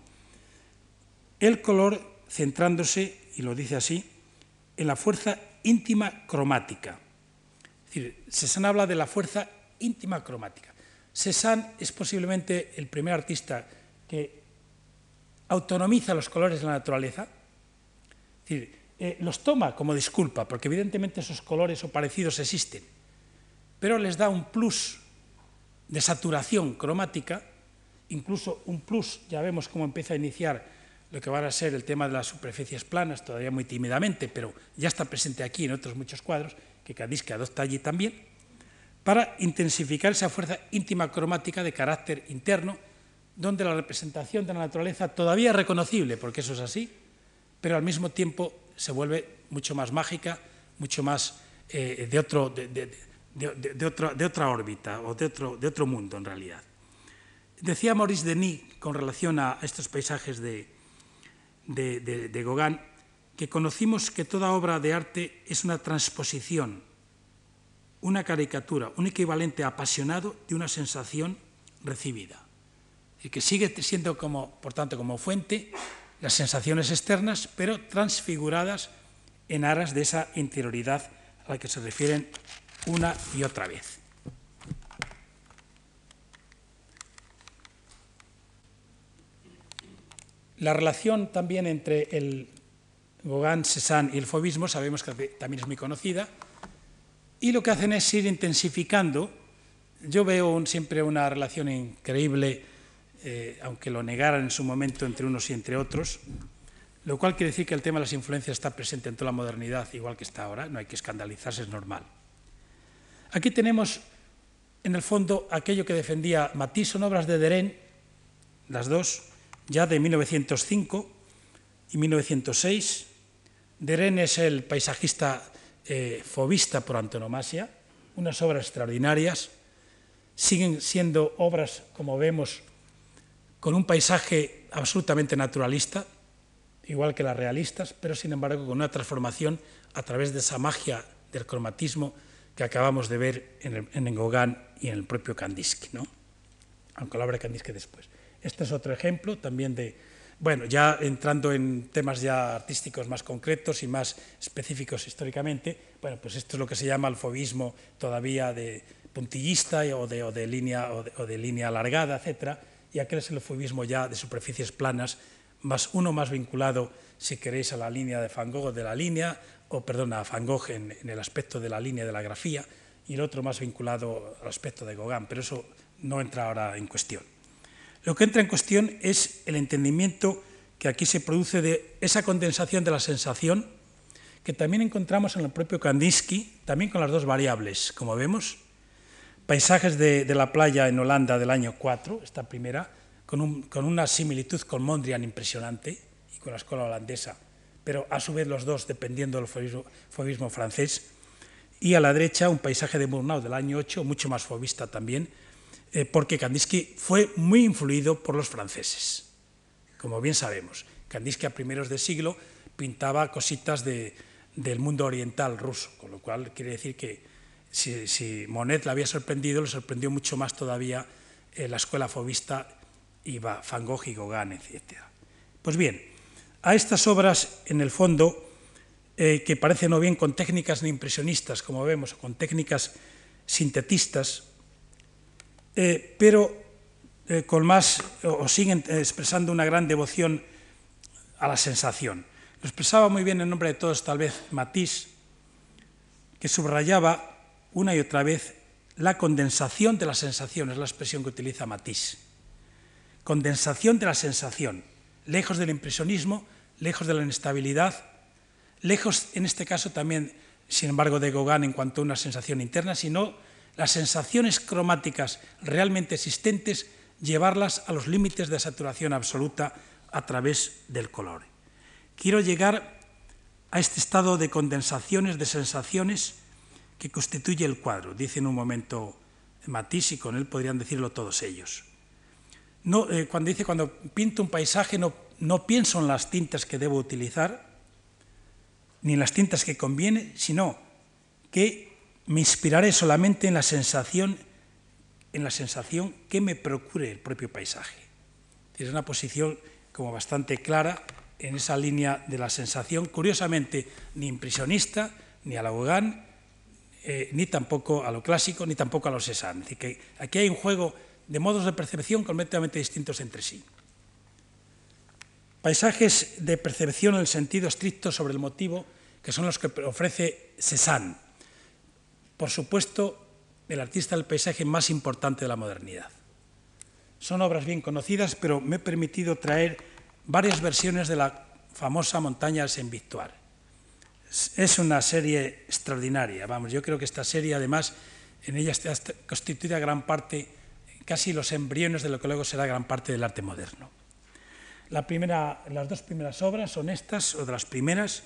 El color centrándose, y lo dice así, en la fuerza íntima cromática. Es decir, habla de la fuerza íntima cromática. Cézanne es posiblemente el primer artista que autonomiza los colores de la naturaleza, eh, los toma como disculpa, porque evidentemente esos colores o parecidos existen, pero les da un plus de saturación cromática, incluso un plus, ya vemos cómo empieza a iniciar lo que va a ser el tema de las superficies planas, todavía muy tímidamente, pero ya está presente aquí en otros muchos cuadros, que Kandinsky adopta allí también, para intensificar esa fuerza íntima cromática de carácter interno, donde la representación de la naturaleza todavía es reconocible, porque eso es así, pero al mismo tiempo se vuelve mucho más mágica, mucho más eh, de, otro, de, otra órbita o de otro, de otro mundo en realidad. Decía Maurice Denis con relación a estos paisajes de, de Gauguin que conocimos que toda obra de arte es una transposición una caricatura, un equivalente apasionado de una sensación recibida. Y que sigue siendo, como, por tanto, como fuente las sensaciones externas, pero transfiguradas en aras de esa interioridad a la que se refieren una y otra vez. La relación también entre el Gauguin, Cézanne y el fobismo sabemos que también es muy conocida, y lo que hacen es ir intensificando. Yo veo siempre una relación increíble, eh, aunque lo negaran en su momento entre unos y entre otros, lo cual quiere decir que el tema de las influencias está presente en toda la modernidad, igual que está ahora, no hay que escandalizarse, es normal. Aquí tenemos, en el fondo, aquello que defendía Matisse, son obras de Deren, las dos, ya de 1905 y 1906. Deren es el paisajista eh, fobista por antonomasia, unas obras extraordinarias, siguen siendo obras, como vemos, con un paisaje absolutamente naturalista, igual que las realistas, pero sin embargo con una transformación a través de esa magia del cromatismo que acabamos de ver en, el, Gauguin y en el propio Kandinsky, ¿no? aunque lo habrá Kandinsky después. Este es otro ejemplo también de, bueno, ya entrando en temas ya artísticos más concretos y más específicos históricamente, bueno, pues esto es lo que se llama el fobismo todavía de puntillista o de, línea, o de, línea alargada, etc. Y aquel es el fobismo ya de superficies planas, más uno más vinculado, si queréis, a la línea de Van Gogh de la línea, o perdón, a Van Gogh en, en, el aspecto de la línea de la grafía, y el otro más vinculado al aspecto de Gauguin, pero eso no entra ahora en cuestión. Lo que entra en cuestión es el entendimiento que aquí se produce de esa condensación de la sensación, que también encontramos en el propio Kandinsky, también con las dos variables, como vemos, paisajes de, la playa en Holanda del año 4, esta primera, con, una similitud con Mondrian impresionante y con la escuela holandesa, pero a su vez los dos dependiendo del fobismo, fobismo francés, y a la derecha un paisaje de Murnau del año 8, mucho más fobista también, eh, porque Kandinsky fue muy influido por los franceses, como bien sabemos. Kandinsky a primeros de siglo pintaba cositas de, del mundo oriental ruso, con lo cual quiere decir que si, Monet le había sorprendido, le sorprendió mucho más todavía eh, la escuela fobista y Van Gogh y Gauguin, etc. Pues bien, a estas obras, en el fondo, eh, que parecen no bien con técnicas impresionistas, como vemos, o con técnicas sintetistas, eh, pero eh, con más, o, o siguen expresando una gran devoción a la sensación. Lo expresaba muy bien en nombre de todos, tal vez, Matisse, que subrayaba una y otra vez la condensación de la sensación, es la expresión que utiliza Matisse. Condensación de la sensación, lejos del impresionismo, lejos de la inestabilidad, lejos, en este caso también, sin embargo, de Gauguin en cuanto a una sensación interna, sino las sensaciones cromáticas realmente existentes, llevarlas a los límites de saturación absoluta a través del color. Quiero llegar a este estado de condensaciones, de sensaciones que constituye el cuadro, dice en un momento Matisse y con él podrían decirlo todos ellos. Eh, cuando dice, cuando pinto un paisaje no, no pienso en las tintas que debo utilizar, ni en las tintas que conviene, sino que me inspiraré solamente en la sensación, en la sensación que me procure el propio paisaje. Es una posición como bastante clara en esa línea de la sensación, curiosamente ni impresionista, ni a la eh, ni tampoco a lo clásico, ni tampoco a los Cézanne. Que aquí hay un juego de modos de percepción completamente distintos entre sí. Paisajes de percepción en el sentido estricto sobre el motivo, que son los que ofrece Cézanne. Por supuesto, el artista del paisaje más importante de la modernidad. Son obras bien conocidas, pero me he permitido traer varias versiones de la famosa montaña del Saint-Victoire. Es una serie extraordinaria, vamos, yo creo que esta serie además en ella está constituida gran parte, casi los embriones de lo que luego será gran parte del arte moderno. La primera, las dos primeras obras son estas, o de las primeras,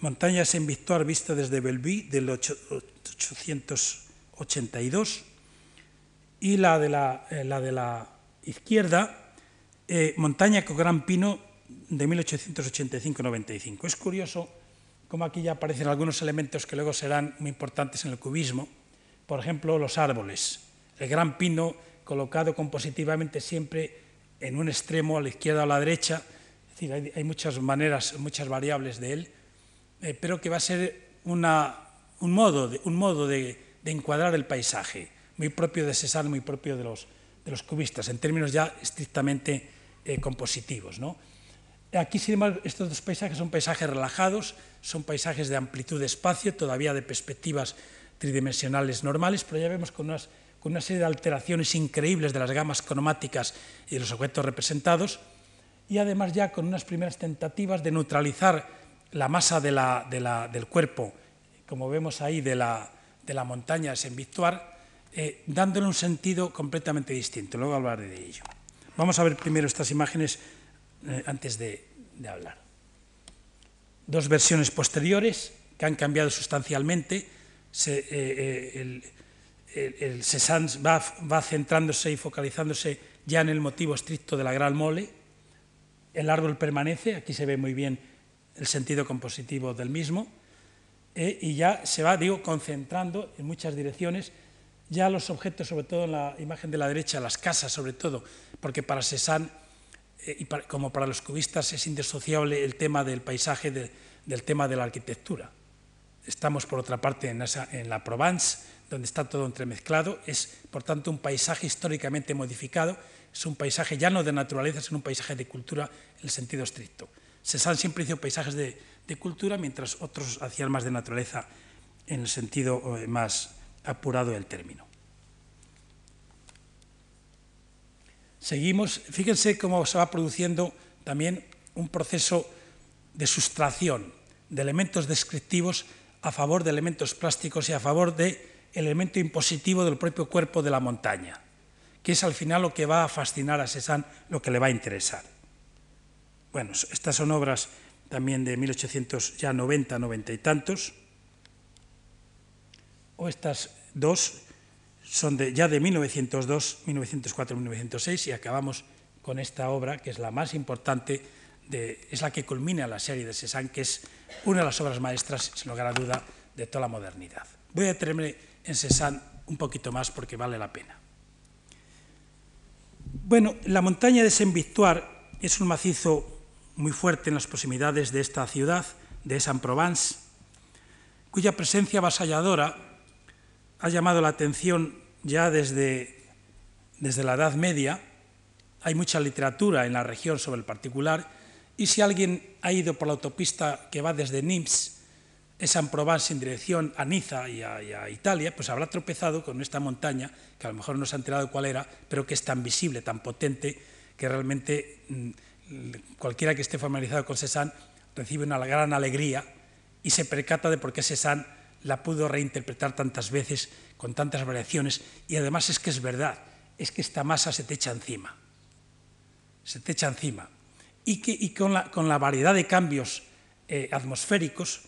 Montañas en Victoire vista desde Bellevue del 882 y la de la, eh, la, de la izquierda, eh, Montaña con Gran Pino de 1885-95. Es curioso cómo aquí ya aparecen algunos elementos que luego serán muy importantes en el cubismo, por ejemplo, los árboles. El gran pino colocado compositivamente siempre en un extremo, a la izquierda o a la derecha, es decir, hay muchas maneras, muchas variables de él, pero que va a ser un modo, de, un modo de, encuadrar el paisaje, muy propio de Cézanne, muy propio de los, de los cubistas, en términos ya estrictamente eh, compositivos. ¿no? Aquí, sin embargo, estos dos paisajes son paisajes relajados, son paisajes de amplitud de espacio, todavía de perspectivas tridimensionales normales, pero ya vemos con unas con una serie de alteraciones increíbles de las gamas cromáticas y de los objetos representados, y además ya con unas primeras tentativas de neutralizar la masa de la, de la, del cuerpo, como vemos ahí de la, montaña Saint-Victoire, eh, dándole un sentido completamente distinto. Luego hablaré de ello. Vamos a ver primero estas imágenes eh, antes de, hablar. Dos versiones posteriores que han cambiado sustancialmente. Se, eh, el, el, va, va, centrándose y focalizándose ya en el motivo estricto de la gran mole. El árbol permanece, aquí se ve muy bien el sentido compositivo del mismo, eh, y ya se va, digo, concentrando en muchas direcciones, ya los objetos, sobre todo en la imagen de la derecha, las casas sobre todo, porque para Cézanne, eh, y para, como para los cubistas, es indisociable el tema del paisaje de, del tema de la arquitectura. Estamos, por otra parte, en la Provence, donde está todo entremezclado. Es, por tanto, un paisaje históricamente modificado. Es un paisaje ya no de naturaleza, sino un paisaje de cultura en el sentido estricto. Cézanne siempre hizo paisajes de, de cultura, mientras otros hacían más de naturaleza en el sentido eh, más apurado del término. Seguimos, fíjense cómo se va produciendo también un proceso de sustracción de elementos descriptivos a favor de elementos plásticos y a favor del elemento impositivo del propio cuerpo de la montaña, que es al final lo que va a fascinar a Cézanne, lo que le va a interesar. Bueno, estas son obras también de 1890, 90 y tantos, o estas dos son de, ya de 1902, 1904, 1906 y acabamos con esta obra que es la más importante, de, es la que culmina la serie de Cézanne, que es una de las obras maestras, sin lugar a duda, de toda la modernidad. Voy a detenerme en Cézanne un poquito más porque vale la pena. Bueno, la montaña de Saint-Victoire es un macizo muy fuerte en las proximidades de esta ciudad, de Aix-en-Provence, cuya presencia avasalladora ha llamado la atención ya desde, desde la Edad Media. Hay mucha literatura en la región sobre el particular y si alguien ha ido por la autopista que va desde Nimes, Aix-en-Provence en dirección a Niza y a, y a, Italia, pues habrá tropezado con esta montaña, que a lo mejor no se ha enterado cuál era, pero que es tan visible, tan potente, que realmente mm, cualquiera que esté familiarizado con Cézanne recibe una gran alegría y se percata de por qué Cézanne la pudo reinterpretar tantas veces, con tantas variaciones, y además es que es verdad, es que esta masa se te echa encima, se te echa encima, y, que, y con, la, con, la, variedad de cambios eh, atmosféricos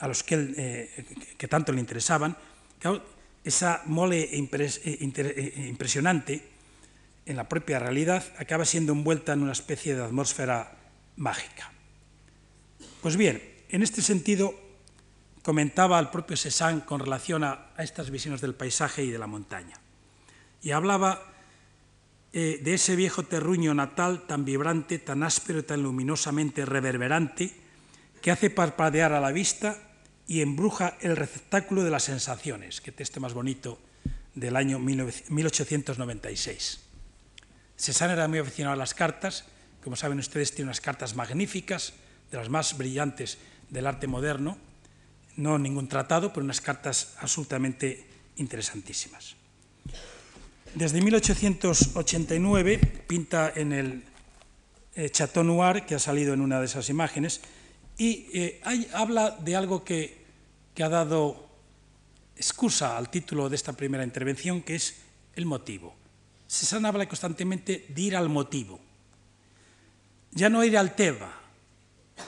a los que, eh, que, tanto le interesaban, claro, esa mole eh, impresionante en la propia realidad acaba siendo envuelta en una especie de atmósfera mágica. Pues bien, en este sentido, comentaba al propio Cézanne con relación a, estas visiones del paisaje y de la montaña. Y hablaba eh, de ese viejo terruño natal tan vibrante, tan áspero y tan luminosamente reverberante, que hace parpadear a la vista y embruja el receptáculo de las sensaciones. Qué texto más bonito del año 1896. Cézanne era muy aficionado a las cartas, como saben ustedes, tiene unas cartas magníficas, de las más brillantes del arte moderno, no ningún tratado, pero unas cartas absolutamente interesantísimas. Desde 1889 pinta en el eh, Chateau Noir, que ha salido en una de esas imágenes, y eh, habla de algo que, que ha dado excusa al título de esta primera intervención, que es el motivo. Cézanne habla constantemente de ir al motivo, ya no ir al tema,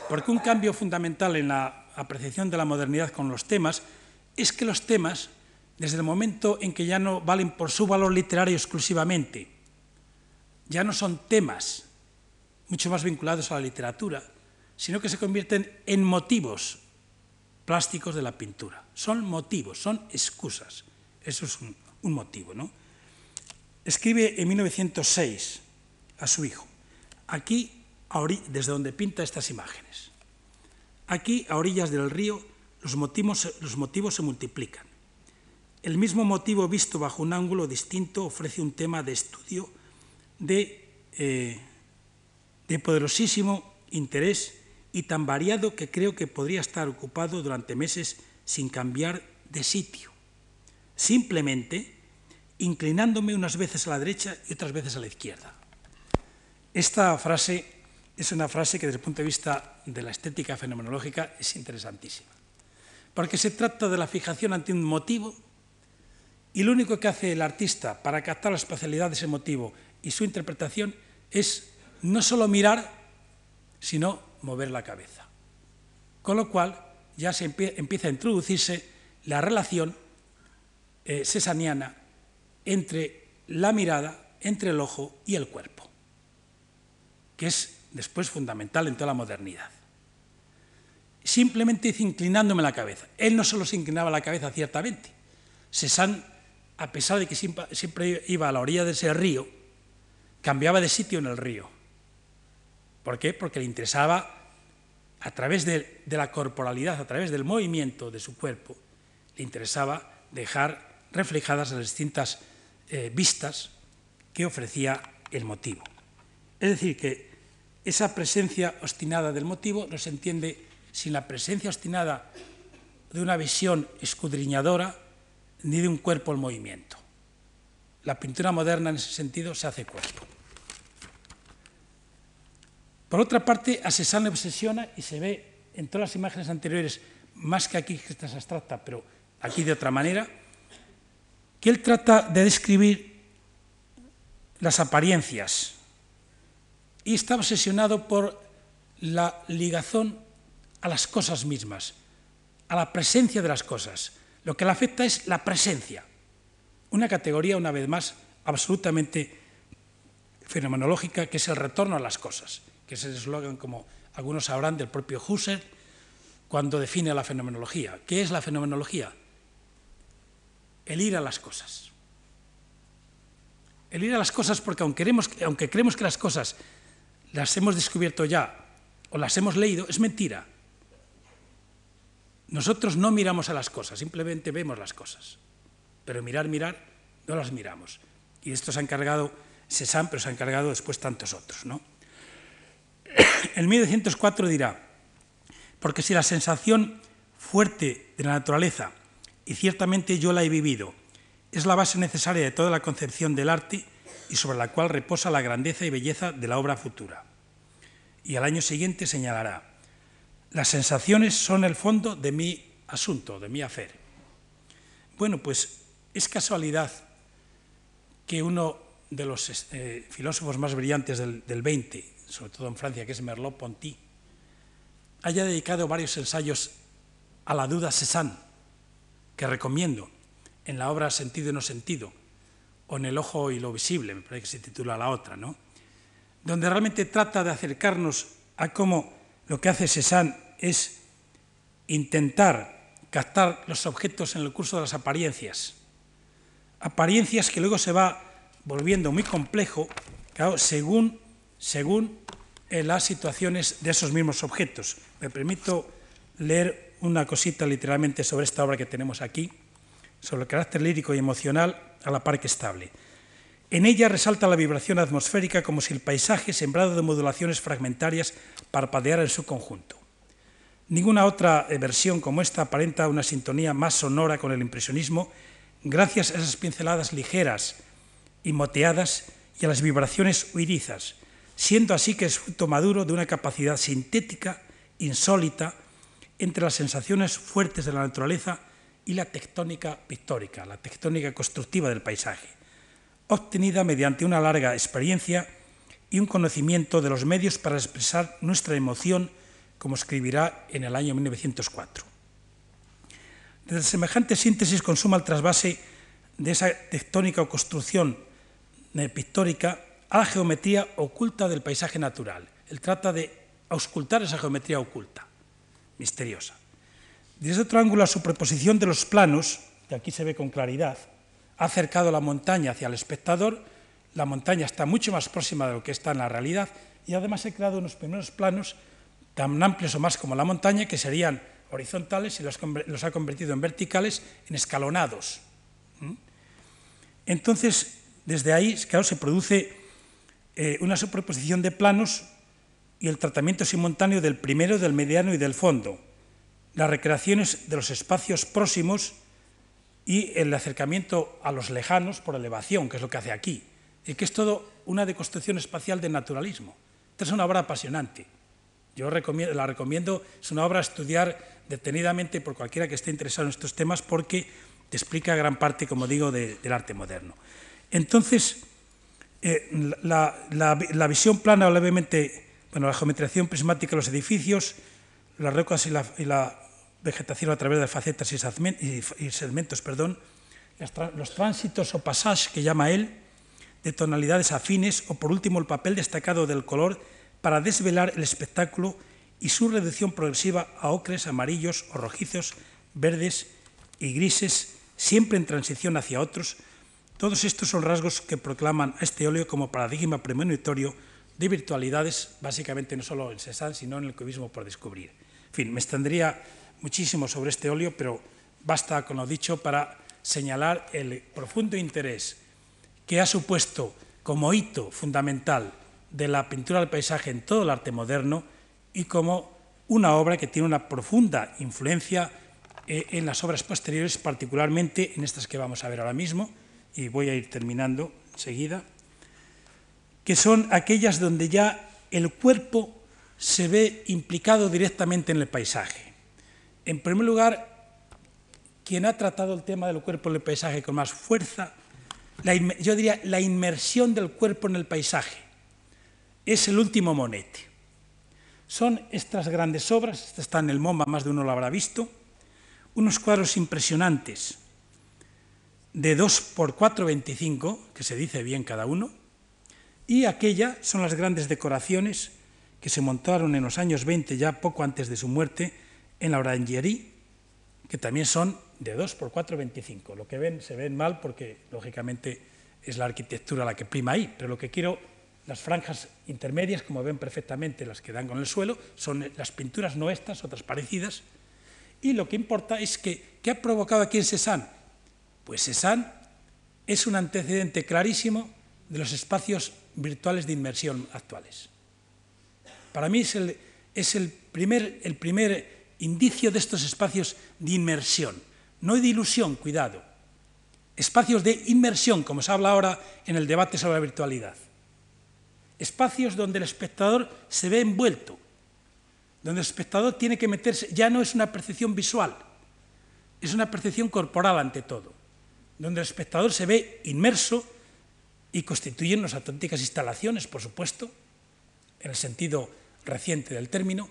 porque un cambio fundamental en la apreciación de la modernidad con los temas es que los temas, desde el momento en que ya no valen por su valor literario exclusivamente, ya no son temas mucho más vinculados a la literatura, sino que se convierten en motivos plásticos de la pintura. Son motivos, son excusas. Eso es un, un motivo. ¿no? Escribe en 1906 a su hijo, aquí, desde donde pinta estas imágenes. Aquí, a orillas del río, los motivos, se multiplican. El mismo motivo visto bajo un ángulo distinto ofrece un tema de estudio de, eh, de poderosísimo interés y tan variado que creo que podría estar ocupado durante meses sin cambiar de sitio, simplemente inclinándome unas veces a la derecha y otras veces a la izquierda. Esta frase es una frase que desde el punto de vista de la estética fenomenológica es interesantísima, porque se trata de la fijación ante un motivo y lo único que hace el artista para captar la espacialidad de ese motivo y su interpretación es no solo mirar, sino mover la cabeza. Con lo cual ya se empieza a introducirse la relación eh, entre la mirada, entre el ojo y el cuerpo, que es después fundamental en toda la modernidad. Simplemente inclinándome la cabeza. Él no solo se inclinaba la cabeza ciertamente. Cézanne, a pesar de que siempre iba a la orilla de ese río, cambiaba de sitio en el río. ¿Por qué? Porque le interesaba, a través de, la corporalidad, a través del movimiento de su cuerpo, le interesaba dejar reflejadas las distintas eh, vistas que ofrecía el motivo. Es decir, que esa presencia obstinada del motivo no se entiende sin la presencia obstinada de una visión escudriñadora ni de un cuerpo en movimiento. La pintura moderna en ese sentido se hace cuerpo. Por otra parte, a Cézanne obsesiona y se ve en todas las imágenes anteriores, más que aquí que esta es abstracta, pero aquí de otra manera, que él trata de describir las apariencias y está obsesionado por la ligazón a las cosas mismas, a la presencia de las cosas. Lo que le afecta es la presencia, una categoría, una vez más, absolutamente fenomenológica, que es el retorno a las cosas, que es el eslogan, como algunos sabrán, del propio Husserl, cuando define la fenomenología. ¿Qué es la fenomenología? El ir a las cosas. El ir a las cosas porque aunque, aunque creemos que las cosas las hemos descubierto ya o las hemos leído, es mentira. Nosotros no miramos a las cosas, simplemente vemos las cosas. Pero mirar, mirar, no las miramos. Y esto se ha encargado Cézanne, pero se ha encargado después tantos otros. ¿no? El 1904 dirá, porque si la sensación fuerte de la naturaleza, y ciertamente yo la he vivido, es la base necesaria de toda la concepción del arte y sobre la cual reposa la grandeza y belleza de la obra futura. Y al año siguiente señalará, las sensaciones son el fondo de mi asunto, de mi hacer. Bueno, pues es casualidad que uno de los eh, filósofos más brillantes del, del 20, sobre todo en Francia, que es Merleau-Ponty, haya dedicado varios ensayos a la duda Cézanne, que recomiendo en la obra Sentido y no sentido, o en El ojo y lo visible, me parece que se titula la otra, ¿no? donde realmente trata de acercarnos a cómo lo que hace Cézanne es intentar captar los objetos en el curso de las apariencias, apariencias que luego se va volviendo muy complejo según, según eh, las situaciones de esos mismos objetos. Me permito leer una cosita literalmente sobre esta obra que tenemos aquí, sobre el carácter lírico y emocional a la par que estable. En ella resalta la vibración atmosférica como si el paisaje, sembrado de modulaciones fragmentarias, parpadeara en su conjunto. Ninguna otra versión como esta aparenta una sintonía más sonora con el impresionismo, gracias a esas pinceladas ligeras y moteadas y a las vibraciones huirizas, siendo así que es fruto maduro de una capacidad sintética, insólita, entre las sensaciones fuertes de la naturaleza y la tectónica pictórica, la tectónica constructiva del paisaje, obtenida mediante una larga experiencia y un conocimiento de los medios para expresar nuestra emoción, como escribirá en el año 1904. Desde semejante síntesis consuma el trasvase de esa tectónica o construcción eh, pictórica a la geometría oculta del paisaje natural. Él trata de auscultar esa geometría oculta, misteriosa. Desde otro ángulo, la superposición de los planos, que aquí se ve con claridad, ha acercado la montaña hacia el espectador, la montaña está mucho más próxima de lo que está en la realidad y además he creado unos primeros planos tan amplios o más como la montaña que serían horizontales y los, ha convertido en verticales, en escalonados. Entonces, desde ahí, claro, se produce eh, una superposición de planos y el tratamiento simultáneo del primero, del mediano y del fondo, las recreaciones de los espacios próximos y el acercamiento a los lejanos por elevación, que es lo que hace aquí, y que es todo una deconstrucción espacial del naturalismo. Esta es una obra apasionante. Yo la recomiendo, es una obra a estudiar detenidamente por cualquiera que esté interesado en estos temas porque te explica gran parte, como digo, del arte moderno. Entonces, eh, la, visión plana, levemente, bueno, la geometrización prismática de los edificios, las rocas y la, vegetación a través de facetas y, segmentos, perdón, los tránsitos o pasajes que llama él, de tonalidades afines, o por último el papel destacado del color para desvelar el espectáculo y su reducción progresiva a ocres, amarillos o rojizos, verdes y grises, siempre en transición hacia otros, todos estos son rasgos que proclaman a este óleo como paradigma premonitorio de virtualidades, básicamente no solo en Cézanne, sino en el cubismo por descubrir. En fin, me extendría muchísimo sobre este óleo, pero basta con lo dicho para señalar el profundo interés que ha supuesto como hito fundamental de la pintura del paisaje en todo el arte moderno y como una obra que tiene una profunda influencia eh, en las obras posteriores, particularmente en estas que vamos a ver ahora mismo, y voy a ir terminando enseguida, que son aquellas donde ya el cuerpo se ve implicado directamente en el paisaje. En primer lugar, quien ha tratado el tema del cuerpo en el paisaje con más fuerza, yo diría la inmersión del cuerpo en el paisaje, es el último Monet. Son estas grandes obras, esta está en el MoMA, más de uno lo habrá visto, unos cuadros impresionantes de 2 por 4,25, que se dice bien cada uno, y aquella son las grandes decoraciones que se montaron en los años 20, ya poco antes de su muerte, en la Orangerie, que también son de 2 por 4,25. Lo que ven se ven mal porque, lógicamente, es la arquitectura la que prima ahí, pero lo que quiero las franjas intermedias, como ven perfectamente las que dan con el suelo, son las pinturas no estas, otras parecidas. Y lo que importa es que, ¿qué ha provocado aquí en Cézanne? Pues Cézanne es un antecedente clarísimo de los espacios virtuales de inmersión actuales. Para mí es el, es el, primer, el primer indicio de estos espacios de inmersión, no de ilusión, cuidado. Espacios de inmersión, como se habla ahora en el debate sobre la virtualidad espacios donde el espectador se ve envuelto, donde el espectador tiene que meterse, ya no es una percepción visual, es una percepción corporal ante todo, donde el espectador se ve inmerso y constituyen unas auténticas instalaciones, por supuesto, en el sentido reciente del término,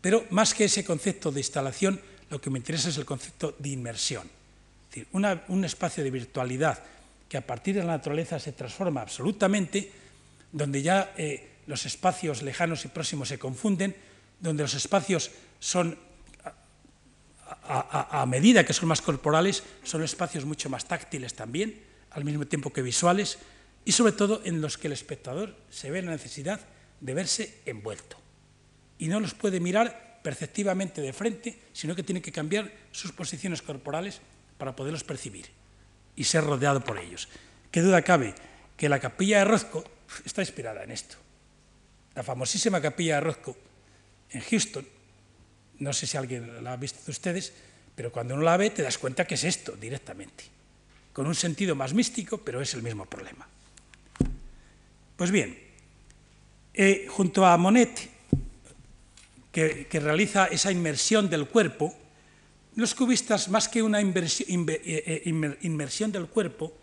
pero más que ese concepto de instalación, lo que me interesa es el concepto de inmersión, es decir, un espacio de virtualidad que a partir de la naturaleza se transforma absolutamente donde ya eh, los espacios lejanos y próximos se confunden, donde los espacios son, a, medida que son más corporales, son espacios mucho más táctiles también, al mismo tiempo que visuales, y sobre todo en los que el espectador se ve la necesidad de verse envuelto. Y no los puede mirar perceptivamente de frente, sino que tiene que cambiar sus posiciones corporales para poderlos percibir y ser rodeado por ellos. ¿Qué duda cabe que la capilla de Rozco está inspirada en esto. La famosísima capilla de Roscoe en Houston, no sé si alguien la ha visto de ustedes, pero cuando uno la ve te das cuenta que es esto directamente, con un sentido más místico, pero es el mismo problema. Pues bien, eh, junto a Monet, que, realiza esa inmersión del cuerpo, los cubistas, más que una inmersión eh, eh, del cuerpo,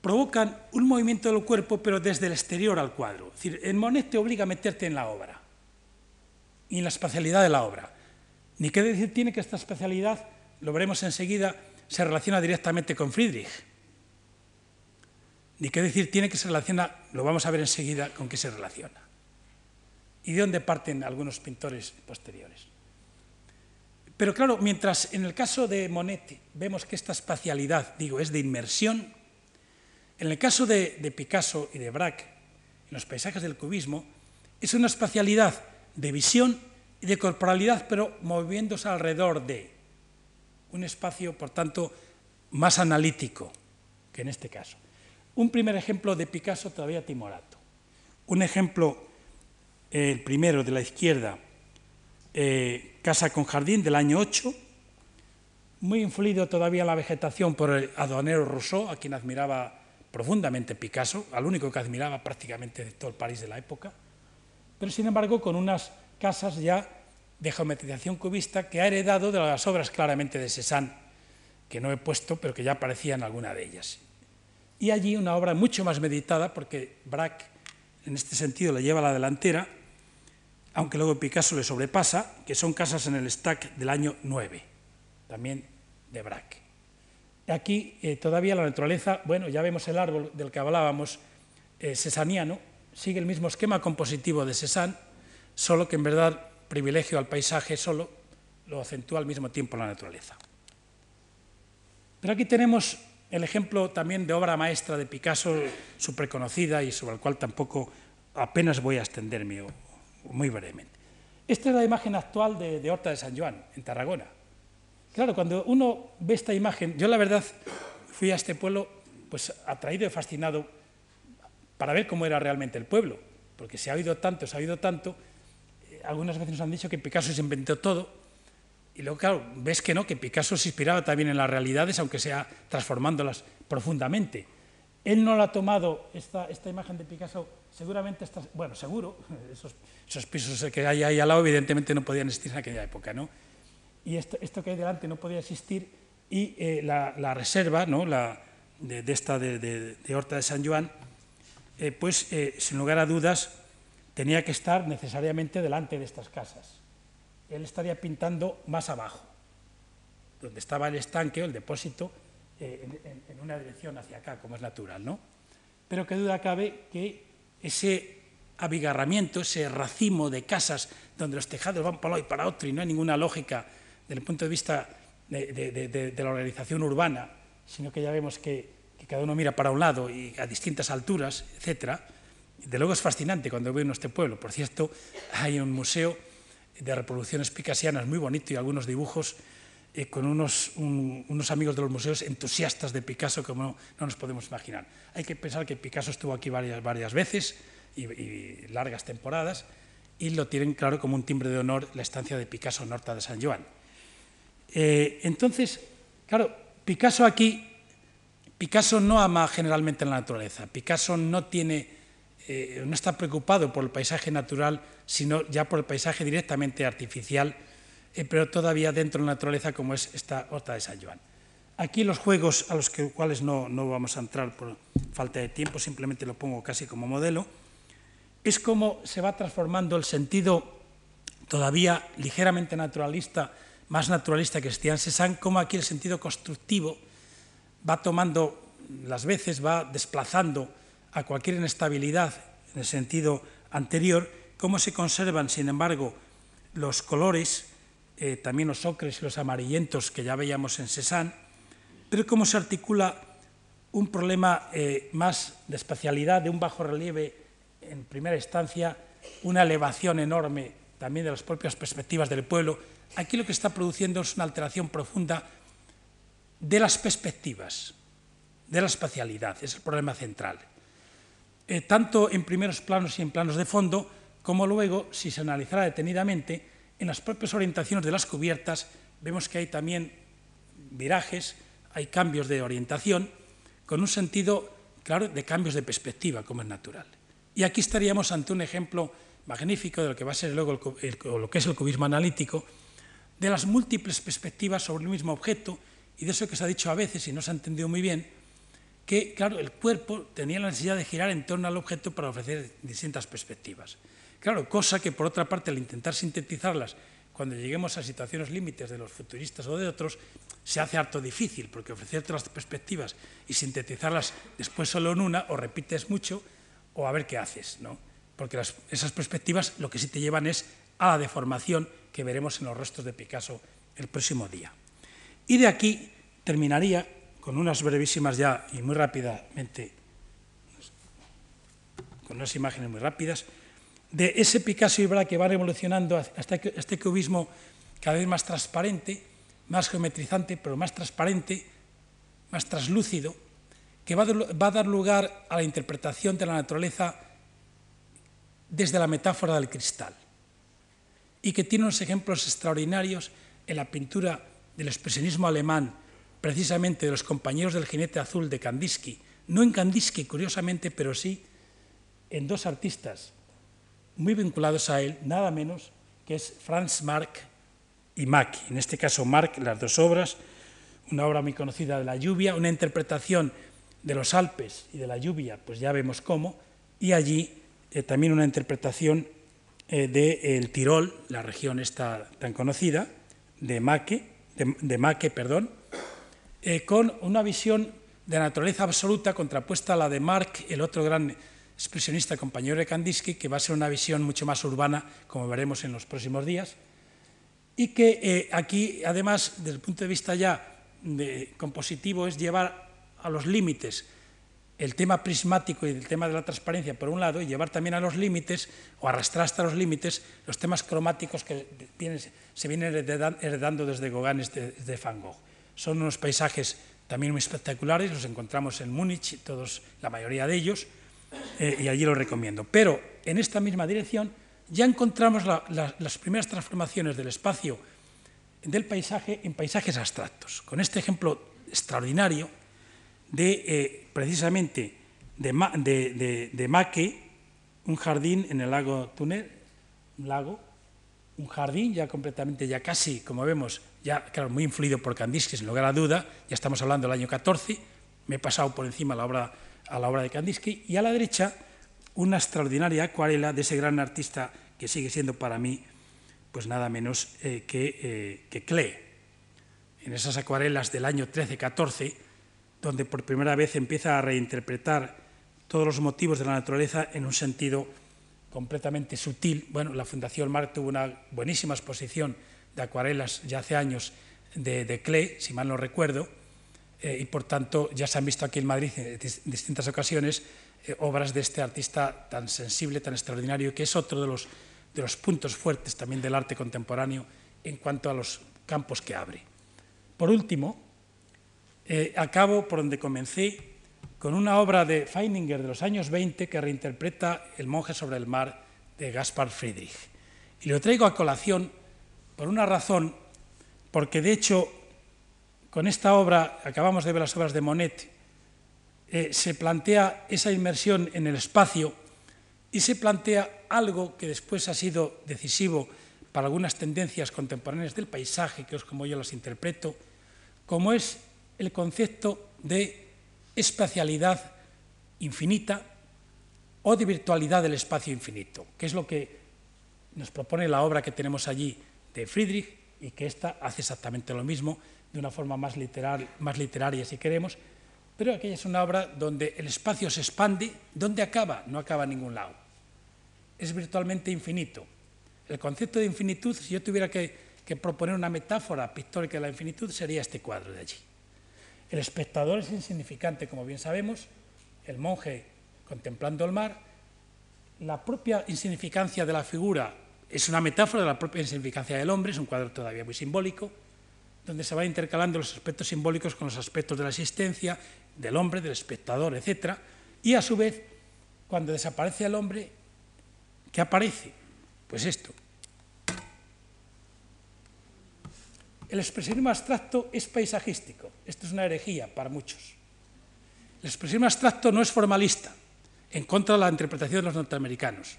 provocan un movimiento del cuerpo, pero desde el exterior al cuadro. Es decir, el Monet te obliga a meterte en la obra y en la espacialidad de la obra. Ni qué decir tiene que esta espacialidad, lo veremos enseguida, se relaciona directamente con Friedrich. Ni qué decir tiene que se relaciona, lo vamos a ver enseguida, con qué se relaciona. Y de dónde parten algunos pintores posteriores. Pero claro, mientras en el caso de Monet vemos que esta espacialidad, digo, es de inmersión, en el caso de, Picasso y de Braque, en los paisajes del cubismo, es una espacialidad de visión y de corporalidad, pero moviéndose alrededor de un espacio, por tanto, más analítico que en este caso. Un primer ejemplo de Picasso todavía timorato. Un ejemplo, eh, el primero de la izquierda, eh, Casa con Jardín del año 8, muy influido todavía la vegetación por el aduanero Rousseau, a quien admiraba profundamente Picasso, al único que admiraba prácticamente de todo el París de la época, pero sin embargo con unas casas ya de geometrización cubista que ha heredado de las obras claramente de Cézanne, que no he puesto, pero que ya aparecían alguna de ellas. Y allí una obra mucho más meditada, porque Braque en este sentido le lleva a la delantera, aunque luego Picasso le sobrepasa, que son casas en el stack del año 9, también de Braque. Aquí eh, todavía la naturaleza, bueno, ya vemos el árbol del que hablábamos, eh, sesaniano, sigue el mismo esquema compositivo de Cézanne, solo que en verdad privilegio al paisaje solo lo acentúa al mismo tiempo la naturaleza. Pero aquí tenemos el ejemplo también de obra maestra de Picasso, súper conocida y sobre el cual tampoco apenas voy a extenderme muy brevemente. Esta es la imagen actual de, Horta de San Juan, en Tarragona. Claro, cuando uno ve esta imagen, yo la verdad fui a este pueblo pues atraído y fascinado para ver cómo era realmente el pueblo, porque se ha oído tanto, se ha oído tanto, eh, algunas veces nos han dicho que Picasso se inventó todo, y luego, claro, ves que no, que Picasso se inspiraba también en las realidades, aunque sea transformándolas profundamente. Él no lo ha tomado, esta, esta imagen de Picasso, seguramente, está, bueno, seguro, esos, pisos que hay ahí al lado evidentemente no podían existir en aquella época, ¿no? Y esto, esto que hay delante no podía existir y eh, la, la, reserva, ¿no? La, de, esta de, de, de, Horta de San Juan, eh, pues eh, sin lugar a dudas tenía que estar necesariamente delante de estas casas él estaría pintando más abajo, donde estaba el estanque o el depósito eh, en, una dirección hacia acá, como es natural, ¿no? Pero qué duda cabe que ese abigarramiento, ese racimo de casas donde los tejados van para un lado y para otro y no hay ninguna lógica desde el punto de vista de, la organización urbana, sino que ya vemos que, cada uno mira para un lado y a distintas alturas, etcétera. De luego es fascinante cuando veo en este pueblo. Por cierto, hay un museo de reproducciones picasianas muy bonito y algunos dibujos eh, con unos, un, unos, amigos de los museos entusiastas de Picasso como no, no, nos podemos imaginar. Hay que pensar que Picasso estuvo aquí varias, varias veces y, largas temporadas y lo tienen claro como un timbre de honor la estancia de Picasso en de San Joan. Eh, entonces, claro, Picasso aquí, Picasso no ama generalmente la naturaleza, Picasso no tiene eh, no está preocupado por el paisaje natural, sino ya por el paisaje directamente artificial, eh, pero todavía dentro de la naturaleza como es esta horta de San Juan. Aquí los juegos a los cuales no, no vamos a entrar por falta de tiempo, simplemente lo pongo casi como modelo, es como se va transformando el sentido todavía ligeramente naturalista, más naturalista que en Cézanne, como aquí el sentido constructivo va tomando las veces, va desplazando a cualquier inestabilidad en el sentido anterior, cómo se conservan, sin embargo, los colores, eh, también los ocres y los amarillentos que ya veíamos en Cézanne, pero cómo se articula un problema eh, más de espacialidad, de un bajo relieve en primera instancia, una elevación enorme también de las propias perspectivas del pueblo. Aquí lo que está produciendo es una alteración profunda de las perspectivas, de la espacialidad, es el problema central eh, tanto en primeros planos y en planos de fondo, como luego, si se analizara detenidamente, en las propias orientaciones de las cubiertas, vemos que hay también virajes, hay cambios de orientación, con un sentido, claro, de cambios de perspectiva, como es natural. Y aquí estaríamos ante un ejemplo magnífico de lo que va a ser luego el, el, lo que es el cubismo analítico, de las múltiples perspectivas sobre el mismo objeto y de eso que se ha dicho a veces y no se ha entendido muy bien, que, claro, el cuerpo tenía la necesidad de girar en torno al objeto para ofrecer distintas perspectivas. Claro, cosa que, por otra parte, al intentar sintetizarlas, cuando lleguemos a situaciones límites de los futuristas o de otros, se hace harto difícil, porque ofrecer las perspectivas y sintetizarlas después solo en una, o repites mucho, o a ver qué haces, ¿no? Porque esas perspectivas lo que sí te llevan es a la deformación que veremos en los restos de Picasso el próximo día. Y de aquí terminaría con unas brevísimas ya y muy rápidamente, con unas imágenes muy rápidas, de ese Picasso y Bra que van evolucionando hasta este cubismo cada vez más transparente, más geometrizante, pero más transparente, más traslúcido, que va a dar lugar a la interpretación de la naturaleza desde la metáfora del cristal y que tiene unos ejemplos extraordinarios en la pintura del expresionismo alemán precisamente de los compañeros del jinete azul de Kandinsky, no en Kandinsky, curiosamente, pero sí en dos artistas muy vinculados a él, nada menos que es Franz Marc y Macchi. En este caso, Marc, las dos obras, una obra muy conocida de la lluvia, una interpretación de los Alpes y de la lluvia, pues ya vemos cómo, y allí eh, también una interpretación eh, de, Tirol, la región esta tan conocida, de Macke, de, perdón, eh, con una visión de naturaleza absoluta contrapuesta a la de Marc, el otro gran expresionista compañero de Kandinsky, que va a ser una visión mucho más urbana, como veremos en los próximos días, y que eh, aquí, además, desde el punto de vista ya compositivo, es llevar a los límites el tema prismático y el tema de la transparencia por un lado y llevar también a los límites o arrastrar hasta los límites los temas cromáticos que se vienen heredando desde Gauguin, desde, Van Gogh. Son unos paisajes también muy espectaculares, los encontramos en Múnich, todos, la mayoría de ellos, eh, y allí los recomiendo. Pero en esta misma dirección ya encontramos las primeras transformaciones del espacio del paisaje en paisajes abstractos. Con este ejemplo extraordinario de eh, precisamente de, de, Maque, un jardín en el lago Túnel, un lago, un jardín ya completamente, ya casi, como vemos, ya claro, muy influido por Kandinsky, sin lugar a duda, ya estamos hablando del año 14, me he pasado por encima a la obra, a la de Kandinsky, y a la derecha una extraordinaria acuarela de ese gran artista que sigue siendo para mí pues nada menos eh, que, eh, que Klee. En esas acuarelas del año 13-14, donde por primera vez empieza a reinterpretar todos los motivos de la naturaleza en un sentido completamente sutil. Bueno, la Fundación Marc tuvo una buenísima exposición de acuarelas ya hace años de, de Klee, si mal no recuerdo, eh, y por tanto ya se han visto aquí en Madrid en distintas ocasiones obras de este artista tan sensible, tan extraordinario, que es otro de los de los puntos fuertes también del arte contemporáneo en cuanto a los campos que abre. Por último, eh, acabo por donde comencé con una obra de Feininger de los años 20 que reinterpreta El monje sobre el mar de Gaspar Friedrich. Y lo traigo a colación por una razón, porque de hecho con esta obra, acabamos de ver las obras de Monet, eh, se plantea esa inmersión en el espacio y se plantea algo que después ha sido decisivo para algunas tendencias contemporáneas del paisaje, que es como yo las interpreto, como es el concepto de espacialidad infinita o de virtualidad del espacio infinito, que es lo que nos propone la obra que tenemos allí de Friedrich y que esta hace exactamente lo mismo de una forma más, literal, más literaria, si queremos, pero aquella es una obra donde el espacio se expande. ¿Dónde acaba? No acaba en ningún lado. Es virtualmente infinito. El concepto de infinitud, si yo tuviera que, proponer una metáfora pictórica de la infinitud, sería este cuadro de allí. El espectador es insignificante, como bien sabemos, el monje contemplando el mar, la propia insignificancia de la figura es una metáfora de la propia insignificancia del hombre, es un cuadro todavía muy simbólico, donde se va intercalando los aspectos simbólicos con los aspectos de la existencia, del hombre, del espectador, etc. Y a su vez, cuando desaparece el hombre, ¿qué aparece? Pues esto. El expresionismo abstracto es paisajístico. Esto es una herejía para muchos. El expresionismo abstracto no es formalista, en contra de la interpretación de los norteamericanos.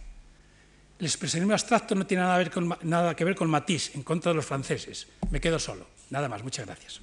El expresionismo abstracto no tiene nada, nada que ver con Matisse, en contra de los franceses. Me quedo solo. Nada más. Muchas gracias.